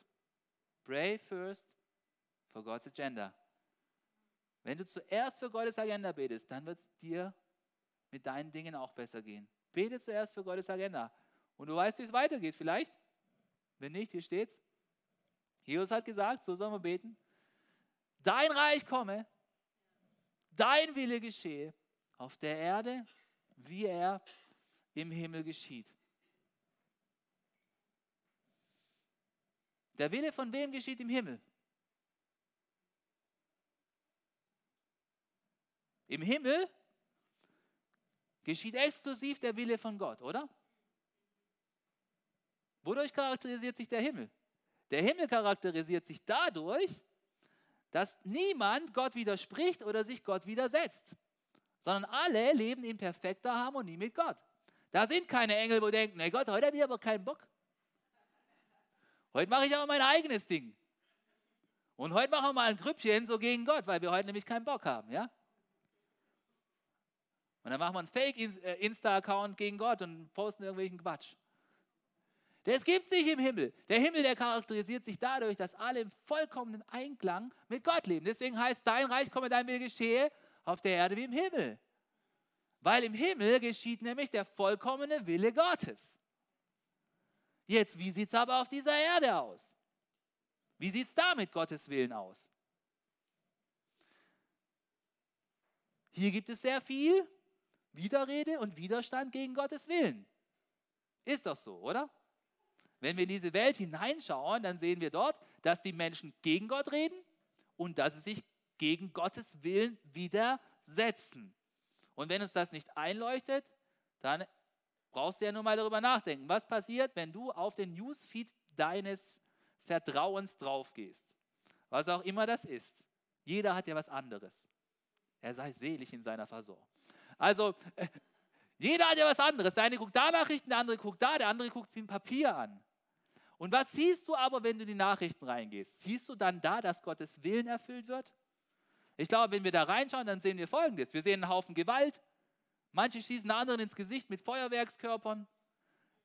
Pray first for God's agenda. Wenn du zuerst für Gottes Agenda betest, dann wird es dir mit deinen Dingen auch besser gehen. Bete zuerst für Gottes Agenda. Und du weißt, wie es weitergeht, vielleicht? Wenn nicht, hier steht's. Jesus hat gesagt, so sollen wir beten. Dein Reich komme, dein Wille geschehe auf der Erde, wie er im Himmel geschieht. Der Wille von wem geschieht im Himmel? Im Himmel geschieht exklusiv der Wille von Gott, oder? Wodurch charakterisiert sich der Himmel? Der Himmel charakterisiert sich dadurch, dass niemand Gott widerspricht oder sich Gott widersetzt, sondern alle leben in perfekter Harmonie mit Gott. Da sind keine Engel, wo denken, nee Gott, heute habe ich aber keinen Bock. Heute mache ich aber mein eigenes Ding. Und heute machen wir mal ein Grüppchen so gegen Gott, weil wir heute nämlich keinen Bock haben, ja? Und dann machen wir einen Fake-Insta-Account äh, gegen Gott und posten irgendwelchen Quatsch. Das gibt es nicht im Himmel. Der Himmel, der charakterisiert sich dadurch, dass alle im vollkommenen Einklang mit Gott leben. Deswegen heißt, dein Reich komme, dein Wille geschehe auf der Erde wie im Himmel. Weil im Himmel geschieht nämlich der vollkommene Wille Gottes. Jetzt, wie sieht es aber auf dieser Erde aus? Wie sieht es da mit Gottes Willen aus? Hier gibt es sehr viel Widerrede und Widerstand gegen Gottes Willen. Ist doch so, oder? Wenn wir in diese Welt hineinschauen, dann sehen wir dort, dass die Menschen gegen Gott reden und dass sie sich gegen Gottes Willen widersetzen. Und wenn uns das nicht einleuchtet, dann brauchst du ja nur mal darüber nachdenken. Was passiert, wenn du auf den Newsfeed deines Vertrauens draufgehst? Was auch immer das ist. Jeder hat ja was anderes. Er sei selig in seiner Versorgung. Also, *laughs* jeder hat ja was anderes. Der eine guckt da Nachrichten, der andere guckt da, der andere guckt sich ein Papier an. Und was siehst du aber, wenn du in die Nachrichten reingehst? Siehst du dann da, dass Gottes Willen erfüllt wird? Ich glaube, wenn wir da reinschauen, dann sehen wir Folgendes. Wir sehen einen Haufen Gewalt. Manche schießen anderen ins Gesicht mit Feuerwerkskörpern.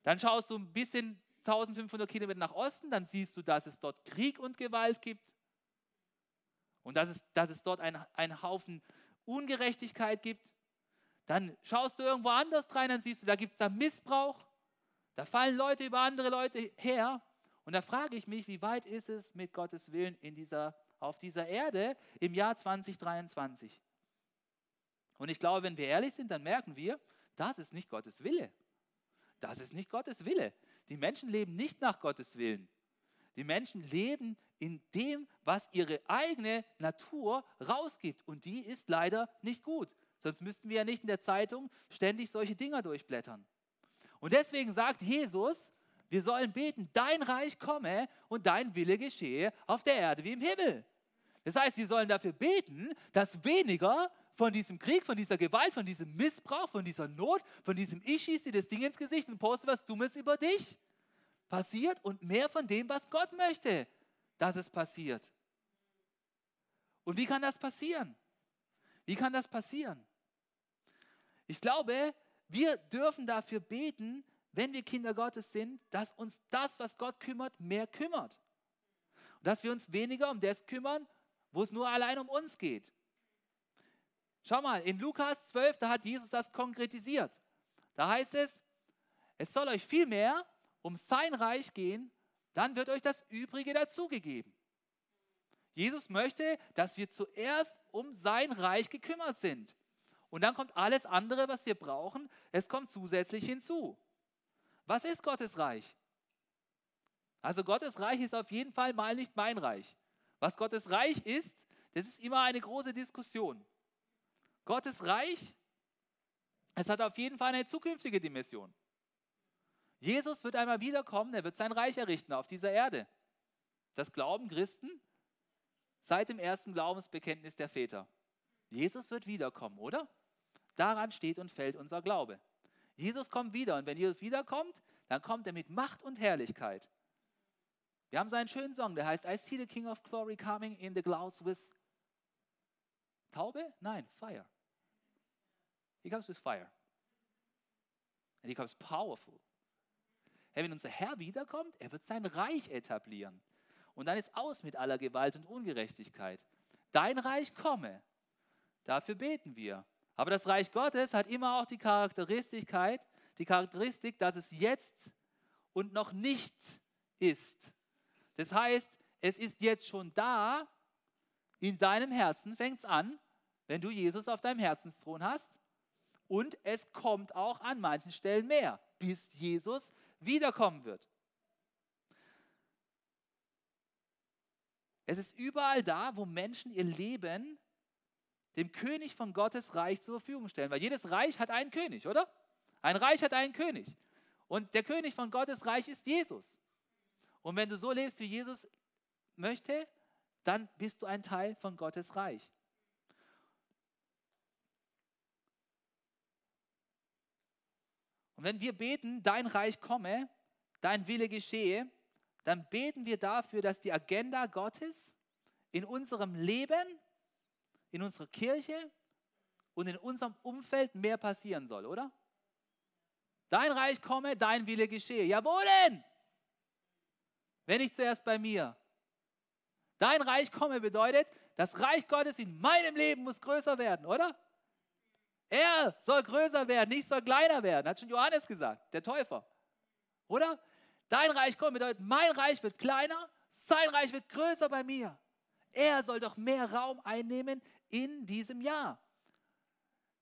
Dann schaust du ein bisschen 1500 Kilometer nach Osten, dann siehst du, dass es dort Krieg und Gewalt gibt. Und dass es, dass es dort einen Haufen Ungerechtigkeit gibt. Dann schaust du irgendwo anders rein, dann siehst du, da gibt es da Missbrauch. Da fallen Leute über andere Leute her. Und da frage ich mich, wie weit ist es mit Gottes Willen in dieser, auf dieser Erde im Jahr 2023? Und ich glaube, wenn wir ehrlich sind, dann merken wir, das ist nicht Gottes Wille. Das ist nicht Gottes Wille. Die Menschen leben nicht nach Gottes Willen. Die Menschen leben in dem, was ihre eigene Natur rausgibt. Und die ist leider nicht gut. Sonst müssten wir ja nicht in der Zeitung ständig solche Dinger durchblättern. Und deswegen sagt Jesus, wir sollen beten, dein Reich komme und dein Wille geschehe auf der Erde wie im Himmel. Das heißt, wir sollen dafür beten, dass weniger von diesem Krieg, von dieser Gewalt, von diesem Missbrauch, von dieser Not, von diesem Ich schieße dir das Ding ins Gesicht und poste was Dummes über dich passiert und mehr von dem, was Gott möchte, dass es passiert. Und wie kann das passieren? Wie kann das passieren? Ich glaube, wir dürfen dafür beten, wenn wir Kinder Gottes sind, dass uns das, was Gott kümmert, mehr kümmert. Und dass wir uns weniger um das kümmern, wo es nur allein um uns geht. Schau mal, in Lukas 12, da hat Jesus das konkretisiert. Da heißt es, es soll euch viel mehr um sein Reich gehen, dann wird euch das Übrige dazugegeben. Jesus möchte, dass wir zuerst um sein Reich gekümmert sind. Und dann kommt alles andere, was wir brauchen, es kommt zusätzlich hinzu. Was ist Gottes Reich? Also Gottes Reich ist auf jeden Fall mal nicht mein Reich. Was Gottes Reich ist, das ist immer eine große Diskussion. Gottes Reich, es hat auf jeden Fall eine zukünftige Dimension. Jesus wird einmal wiederkommen, er wird sein Reich errichten auf dieser Erde. Das glauben Christen seit dem ersten Glaubensbekenntnis der Väter. Jesus wird wiederkommen, oder? Daran steht und fällt unser Glaube. Jesus kommt wieder und wenn Jesus wiederkommt, dann kommt er mit Macht und Herrlichkeit. Wir haben so einen schönen Song, der heißt I see the King of Glory coming in the clouds with Taube? Nein, fire. He comes with fire. And he comes powerful. Hey, wenn unser Herr wiederkommt, er wird sein Reich etablieren. Und dann ist aus mit aller Gewalt und Ungerechtigkeit. Dein Reich komme. Dafür beten wir. Aber das Reich Gottes hat immer auch die Charakteristikkeit, die Charakteristik, dass es jetzt und noch nicht ist. Das heißt, es ist jetzt schon da, in deinem Herzen fängt es an, wenn du Jesus auf deinem Herzensthron hast. Und es kommt auch an manchen Stellen mehr, bis Jesus wiederkommen wird. Es ist überall da, wo Menschen ihr Leben dem König von Gottes Reich zur Verfügung stellen. Weil jedes Reich hat einen König, oder? Ein Reich hat einen König. Und der König von Gottes Reich ist Jesus. Und wenn du so lebst, wie Jesus möchte, dann bist du ein Teil von Gottes Reich. Und wenn wir beten, dein Reich komme, dein Wille geschehe, dann beten wir dafür, dass die Agenda Gottes in unserem Leben in unserer Kirche und in unserem Umfeld mehr passieren soll, oder? Dein Reich komme, dein Wille geschehe. Ja, wo denn? Wenn nicht zuerst bei mir. Dein Reich komme bedeutet, das Reich Gottes in meinem Leben muss größer werden, oder? Er soll größer werden, nicht soll kleiner werden, hat schon Johannes gesagt, der Täufer. Oder? Dein Reich komme bedeutet, mein Reich wird kleiner, sein Reich wird größer bei mir. Er soll doch mehr Raum einnehmen in diesem Jahr.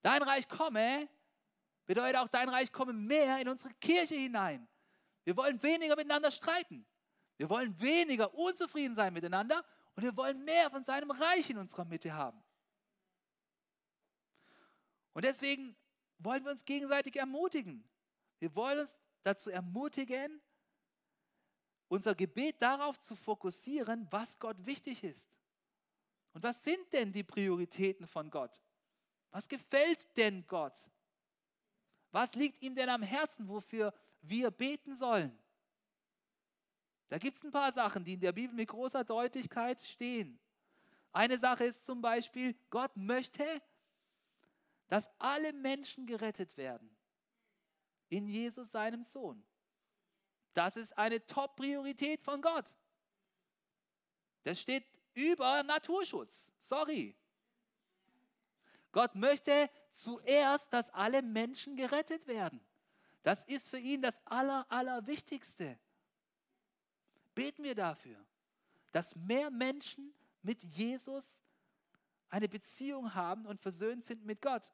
Dein Reich komme bedeutet auch, dein Reich komme mehr in unsere Kirche hinein. Wir wollen weniger miteinander streiten. Wir wollen weniger unzufrieden sein miteinander und wir wollen mehr von seinem Reich in unserer Mitte haben. Und deswegen wollen wir uns gegenseitig ermutigen. Wir wollen uns dazu ermutigen, unser Gebet darauf zu fokussieren, was Gott wichtig ist. Und was sind denn die Prioritäten von Gott? Was gefällt denn Gott? Was liegt ihm denn am Herzen, wofür wir beten sollen? Da gibt es ein paar Sachen, die in der Bibel mit großer Deutlichkeit stehen. Eine Sache ist zum Beispiel, Gott möchte, dass alle Menschen gerettet werden. In Jesus, seinem Sohn. Das ist eine Top-Priorität von Gott. Das steht über Naturschutz. Sorry. Gott möchte zuerst, dass alle Menschen gerettet werden. Das ist für ihn das Aller, Allerwichtigste. Beten wir dafür, dass mehr Menschen mit Jesus eine Beziehung haben und versöhnt sind mit Gott.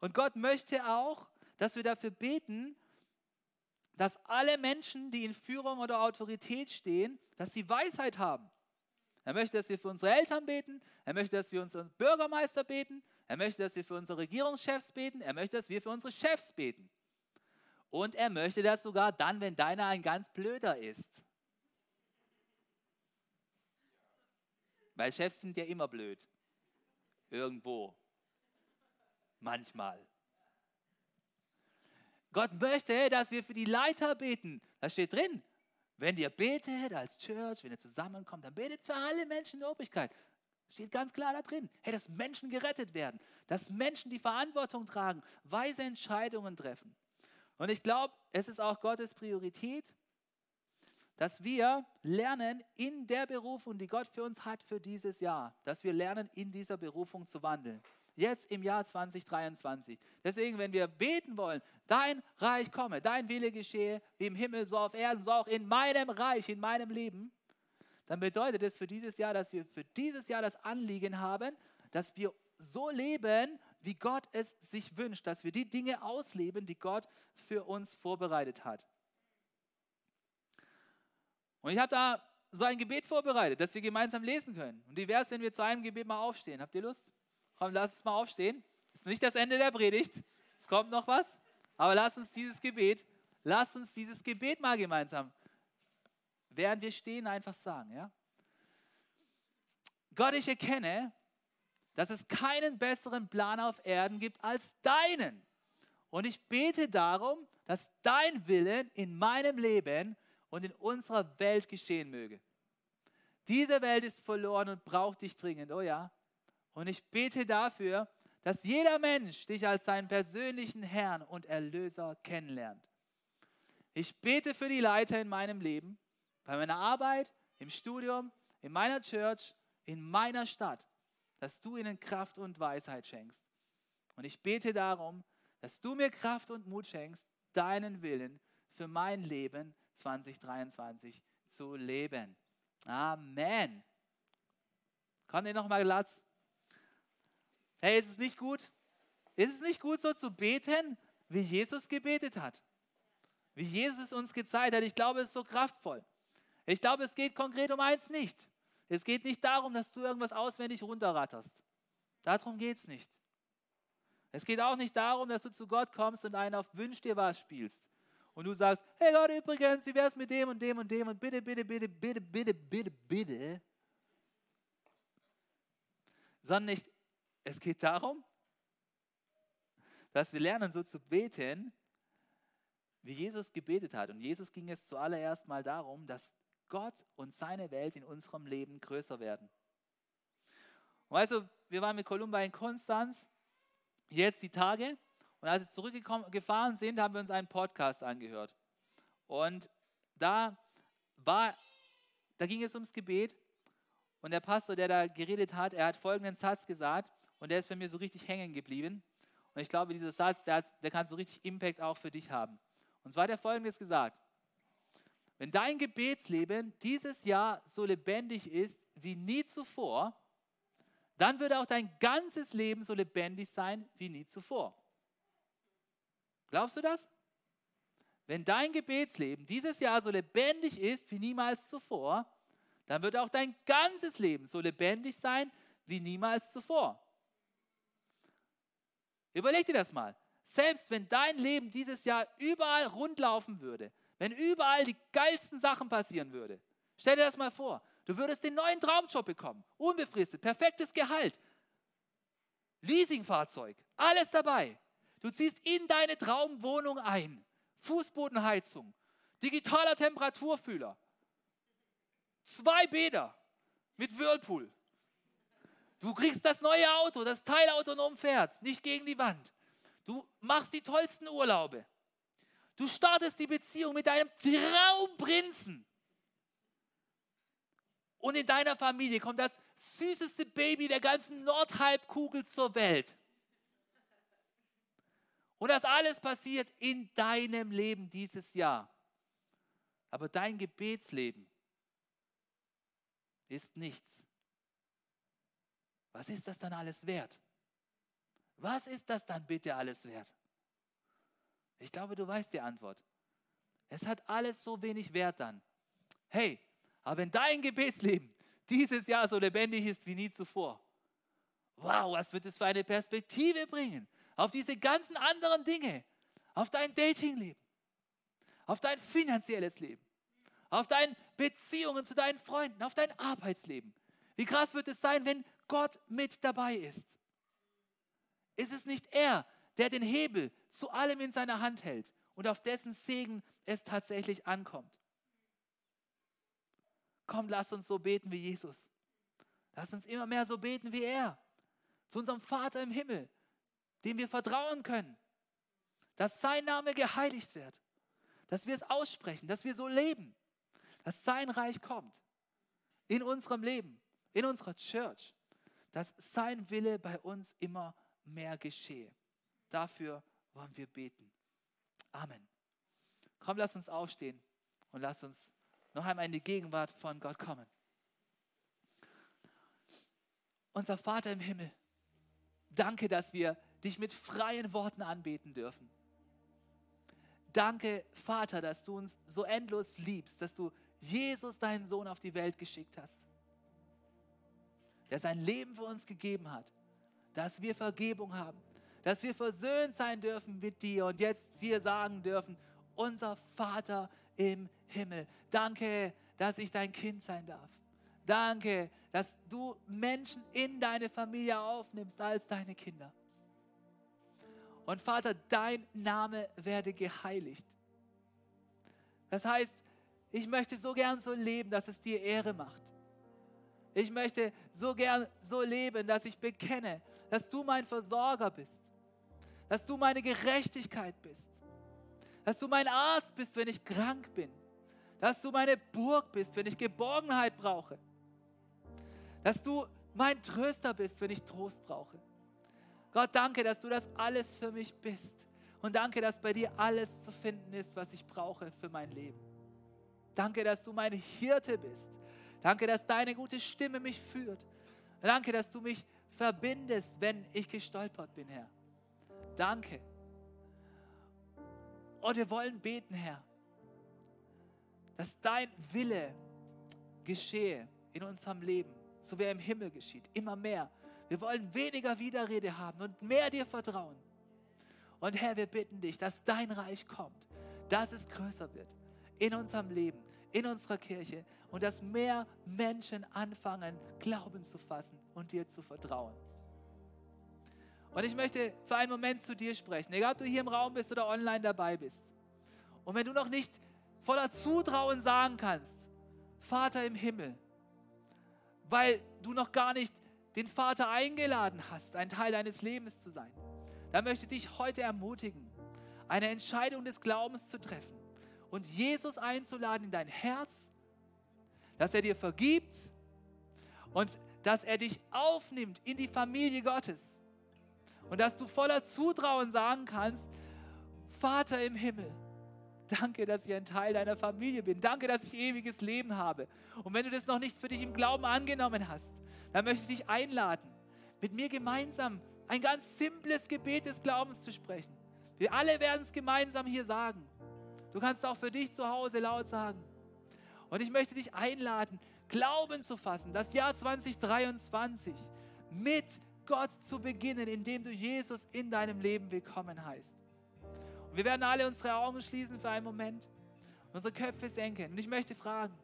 Und Gott möchte auch, dass wir dafür beten, dass alle Menschen, die in Führung oder Autorität stehen, dass sie Weisheit haben. Er möchte, dass wir für unsere Eltern beten. Er möchte, dass wir unseren Bürgermeister beten. Er möchte, dass wir für unsere Regierungschefs beten. Er möchte, dass wir für unsere Chefs beten. Und er möchte das sogar dann, wenn deiner ein ganz blöder ist. Weil Chefs sind ja immer blöd. Irgendwo. Manchmal. Gott möchte, dass wir für die Leiter beten. Das steht drin. Wenn ihr betet als Church, wenn ihr zusammenkommt, dann betet für alle Menschen in der Obrigkeit. Steht ganz klar da drin. Hey, dass Menschen gerettet werden, dass Menschen die Verantwortung tragen, weise Entscheidungen treffen. Und ich glaube, es ist auch Gottes Priorität, dass wir lernen in der Berufung, die Gott für uns hat für dieses Jahr, dass wir lernen, in dieser Berufung zu wandeln jetzt im Jahr 2023. Deswegen, wenn wir beten wollen, dein Reich komme, dein Wille geschehe, wie im Himmel, so auf Erden, so auch in meinem Reich, in meinem Leben, dann bedeutet es für dieses Jahr, dass wir für dieses Jahr das Anliegen haben, dass wir so leben, wie Gott es sich wünscht, dass wir die Dinge ausleben, die Gott für uns vorbereitet hat. Und ich habe da so ein Gebet vorbereitet, das wir gemeinsam lesen können. Und wie wäre es, wenn wir zu einem Gebet mal aufstehen? Habt ihr Lust? Komm, lass uns mal aufstehen. Ist nicht das Ende der Predigt. Es kommt noch was. Aber lass uns dieses Gebet, lass uns dieses Gebet mal gemeinsam, während wir stehen, einfach sagen. Ja? Gott, ich erkenne, dass es keinen besseren Plan auf Erden gibt als deinen. Und ich bete darum, dass dein Willen in meinem Leben und in unserer Welt geschehen möge. Diese Welt ist verloren und braucht dich dringend. Oh ja. Und ich bete dafür, dass jeder Mensch dich als seinen persönlichen Herrn und Erlöser kennenlernt. Ich bete für die Leiter in meinem Leben, bei meiner Arbeit, im Studium, in meiner Church, in meiner Stadt, dass du ihnen Kraft und Weisheit schenkst. Und ich bete darum, dass du mir Kraft und Mut schenkst, deinen Willen für mein Leben 2023 zu leben. Amen. Kommt ihr nochmal Platz? Hey, ist es nicht gut? Ist es nicht gut, so zu beten, wie Jesus gebetet hat? Wie Jesus uns gezeigt hat. Ich glaube, es ist so kraftvoll. Ich glaube, es geht konkret um eins nicht. Es geht nicht darum, dass du irgendwas auswendig runterratterst. Darum geht es nicht. Es geht auch nicht darum, dass du zu Gott kommst und einen auf Wünsch dir was spielst. Und du sagst, hey Gott, übrigens, wie wär's mit dem und dem und dem und bitte, bitte, bitte, bitte, bitte, bitte, bitte. Sondern nicht, es geht darum, dass wir lernen, so zu beten, wie Jesus gebetet hat. Und Jesus ging es zuallererst mal darum, dass Gott und seine Welt in unserem Leben größer werden. Und also, wir waren mit Columba in Konstanz, jetzt die Tage, und als wir zurückgefahren sind, haben wir uns einen Podcast angehört. Und da war, da ging es ums Gebet. Und der Pastor, der da geredet hat, er hat folgenden Satz gesagt und der ist bei mir so richtig hängen geblieben. Und ich glaube, dieser Satz, der, hat, der kann so richtig Impact auch für dich haben. Und zwar hat er folgendes gesagt. Wenn dein Gebetsleben dieses Jahr so lebendig ist wie nie zuvor, dann würde auch dein ganzes Leben so lebendig sein wie nie zuvor. Glaubst du das? Wenn dein Gebetsleben dieses Jahr so lebendig ist wie niemals zuvor, dann wird auch dein ganzes Leben so lebendig sein wie niemals zuvor. Überleg dir das mal. selbst wenn dein Leben dieses Jahr überall rundlaufen würde, wenn überall die geilsten Sachen passieren würde, stell dir das mal vor, du würdest den neuen Traumjob bekommen, unbefristet, perfektes Gehalt, Leasingfahrzeug, alles dabei. Du ziehst in deine Traumwohnung ein, Fußbodenheizung, digitaler Temperaturfühler, zwei Bäder mit Whirlpool. Du kriegst das neue Auto, das teilautonom fährt, nicht gegen die Wand. Du machst die tollsten Urlaube. Du startest die Beziehung mit deinem Traumprinzen. Und in deiner Familie kommt das süßeste Baby der ganzen Nordhalbkugel zur Welt. Und das alles passiert in deinem Leben dieses Jahr. Aber dein Gebetsleben ist nichts. Was ist das dann alles wert? Was ist das dann bitte alles wert? Ich glaube, du weißt die Antwort. Es hat alles so wenig Wert dann. Hey, aber wenn dein Gebetsleben dieses Jahr so lebendig ist wie nie zuvor, wow, was wird es für eine Perspektive bringen auf diese ganzen anderen Dinge, auf dein Datingleben, auf dein finanzielles Leben, auf deine Beziehungen zu deinen Freunden, auf dein Arbeitsleben. Wie krass wird es sein, wenn Gott mit dabei ist? Ist es nicht er, der den Hebel zu allem in seiner Hand hält und auf dessen Segen es tatsächlich ankommt? Komm, lass uns so beten wie Jesus. Lass uns immer mehr so beten wie er. Zu unserem Vater im Himmel, dem wir vertrauen können. Dass sein Name geheiligt wird. Dass wir es aussprechen, dass wir so leben. Dass sein Reich kommt. In unserem Leben, in unserer Church. Dass sein Wille bei uns immer mehr geschehe. Dafür wollen wir beten. Amen. Komm, lass uns aufstehen und lass uns noch einmal in die Gegenwart von Gott kommen. Unser Vater im Himmel, danke, dass wir dich mit freien Worten anbeten dürfen. Danke, Vater, dass du uns so endlos liebst, dass du Jesus, deinen Sohn, auf die Welt geschickt hast, der sein Leben für uns gegeben hat, dass wir Vergebung haben, dass wir versöhnt sein dürfen mit dir und jetzt wir sagen dürfen, unser Vater im Himmel. Danke, dass ich dein Kind sein darf. Danke, dass du Menschen in deine Familie aufnimmst als deine Kinder. Und Vater, dein Name werde geheiligt. Das heißt, ich möchte so gern so leben, dass es dir Ehre macht. Ich möchte so gern so leben, dass ich bekenne, dass du mein Versorger bist, dass du meine Gerechtigkeit bist, dass du mein Arzt bist, wenn ich krank bin, dass du meine Burg bist, wenn ich Geborgenheit brauche, dass du mein Tröster bist, wenn ich Trost brauche. Gott, danke, dass du das alles für mich bist. Und danke, dass bei dir alles zu finden ist, was ich brauche für mein Leben. Danke, dass du mein Hirte bist. Danke, dass deine gute Stimme mich führt. Danke, dass du mich verbindest, wenn ich gestolpert bin, Herr. Danke. Und wir wollen beten, Herr, dass dein Wille geschehe in unserem Leben, so wie er im Himmel geschieht, immer mehr. Wir wollen weniger Widerrede haben und mehr dir vertrauen. Und Herr, wir bitten dich, dass dein Reich kommt, dass es größer wird in unserem Leben, in unserer Kirche und dass mehr Menschen anfangen, Glauben zu fassen und dir zu vertrauen. Und ich möchte für einen Moment zu dir sprechen, egal ob du hier im Raum bist oder online dabei bist. Und wenn du noch nicht voller Zutrauen sagen kannst, Vater im Himmel, weil du noch gar nicht den Vater eingeladen hast, ein Teil deines Lebens zu sein, dann möchte ich dich heute ermutigen, eine Entscheidung des Glaubens zu treffen und Jesus einzuladen in dein Herz, dass er dir vergibt und dass er dich aufnimmt in die Familie Gottes und dass du voller Zutrauen sagen kannst, Vater im Himmel, danke, dass ich ein Teil deiner Familie bin. Danke, dass ich ewiges Leben habe. Und wenn du das noch nicht für dich im Glauben angenommen hast, dann möchte ich dich einladen, mit mir gemeinsam ein ganz simples Gebet des Glaubens zu sprechen. Wir alle werden es gemeinsam hier sagen. Du kannst auch für dich zu Hause laut sagen. Und ich möchte dich einladen, Glauben zu fassen, das Jahr 2023 mit Gott zu beginnen, indem du Jesus in deinem Leben willkommen heißt. Wir werden alle unsere Augen schließen für einen Moment, unsere Köpfe senken. Und ich möchte fragen,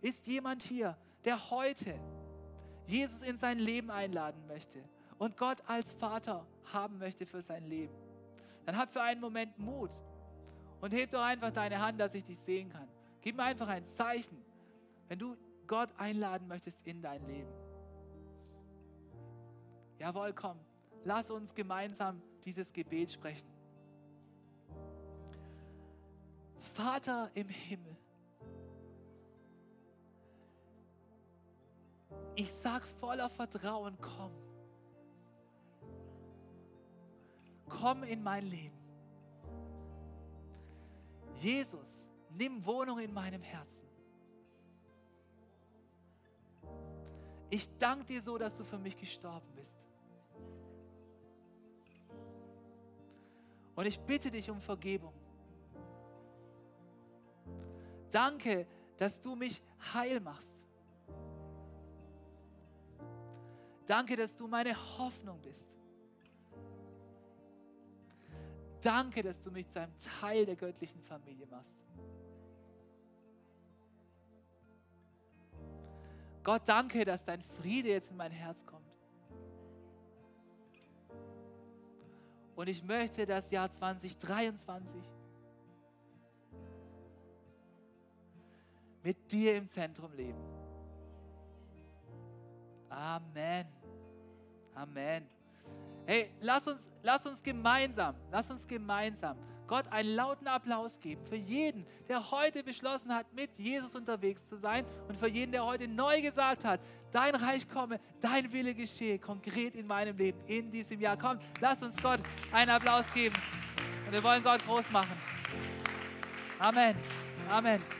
ist jemand hier, der heute Jesus in sein Leben einladen möchte und Gott als Vater haben möchte für sein Leben? Dann hab für einen Moment Mut und heb doch einfach deine Hand, dass ich dich sehen kann. Gib mir einfach ein Zeichen, wenn du Gott einladen möchtest in dein Leben. Jawohl, komm, lass uns gemeinsam dieses Gebet sprechen. Vater im Himmel, ich sag voller Vertrauen, komm. Komm in mein Leben. Jesus, nimm Wohnung in meinem Herzen. Ich danke dir so, dass du für mich gestorben bist. Und ich bitte dich um Vergebung. Danke, dass du mich heil machst. Danke, dass du meine Hoffnung bist. Danke, dass du mich zu einem Teil der göttlichen Familie machst. Gott, danke, dass dein Friede jetzt in mein Herz kommt. Und ich möchte das Jahr 2023 mit dir im Zentrum leben. Amen. Amen. Hey, lass uns, lass uns gemeinsam, lass uns gemeinsam Gott einen lauten Applaus geben für jeden, der heute beschlossen hat, mit Jesus unterwegs zu sein und für jeden, der heute neu gesagt hat, dein Reich komme, dein Wille geschehe, konkret in meinem Leben, in diesem Jahr. Komm, lass uns Gott einen Applaus geben und wir wollen Gott groß machen. Amen. Amen.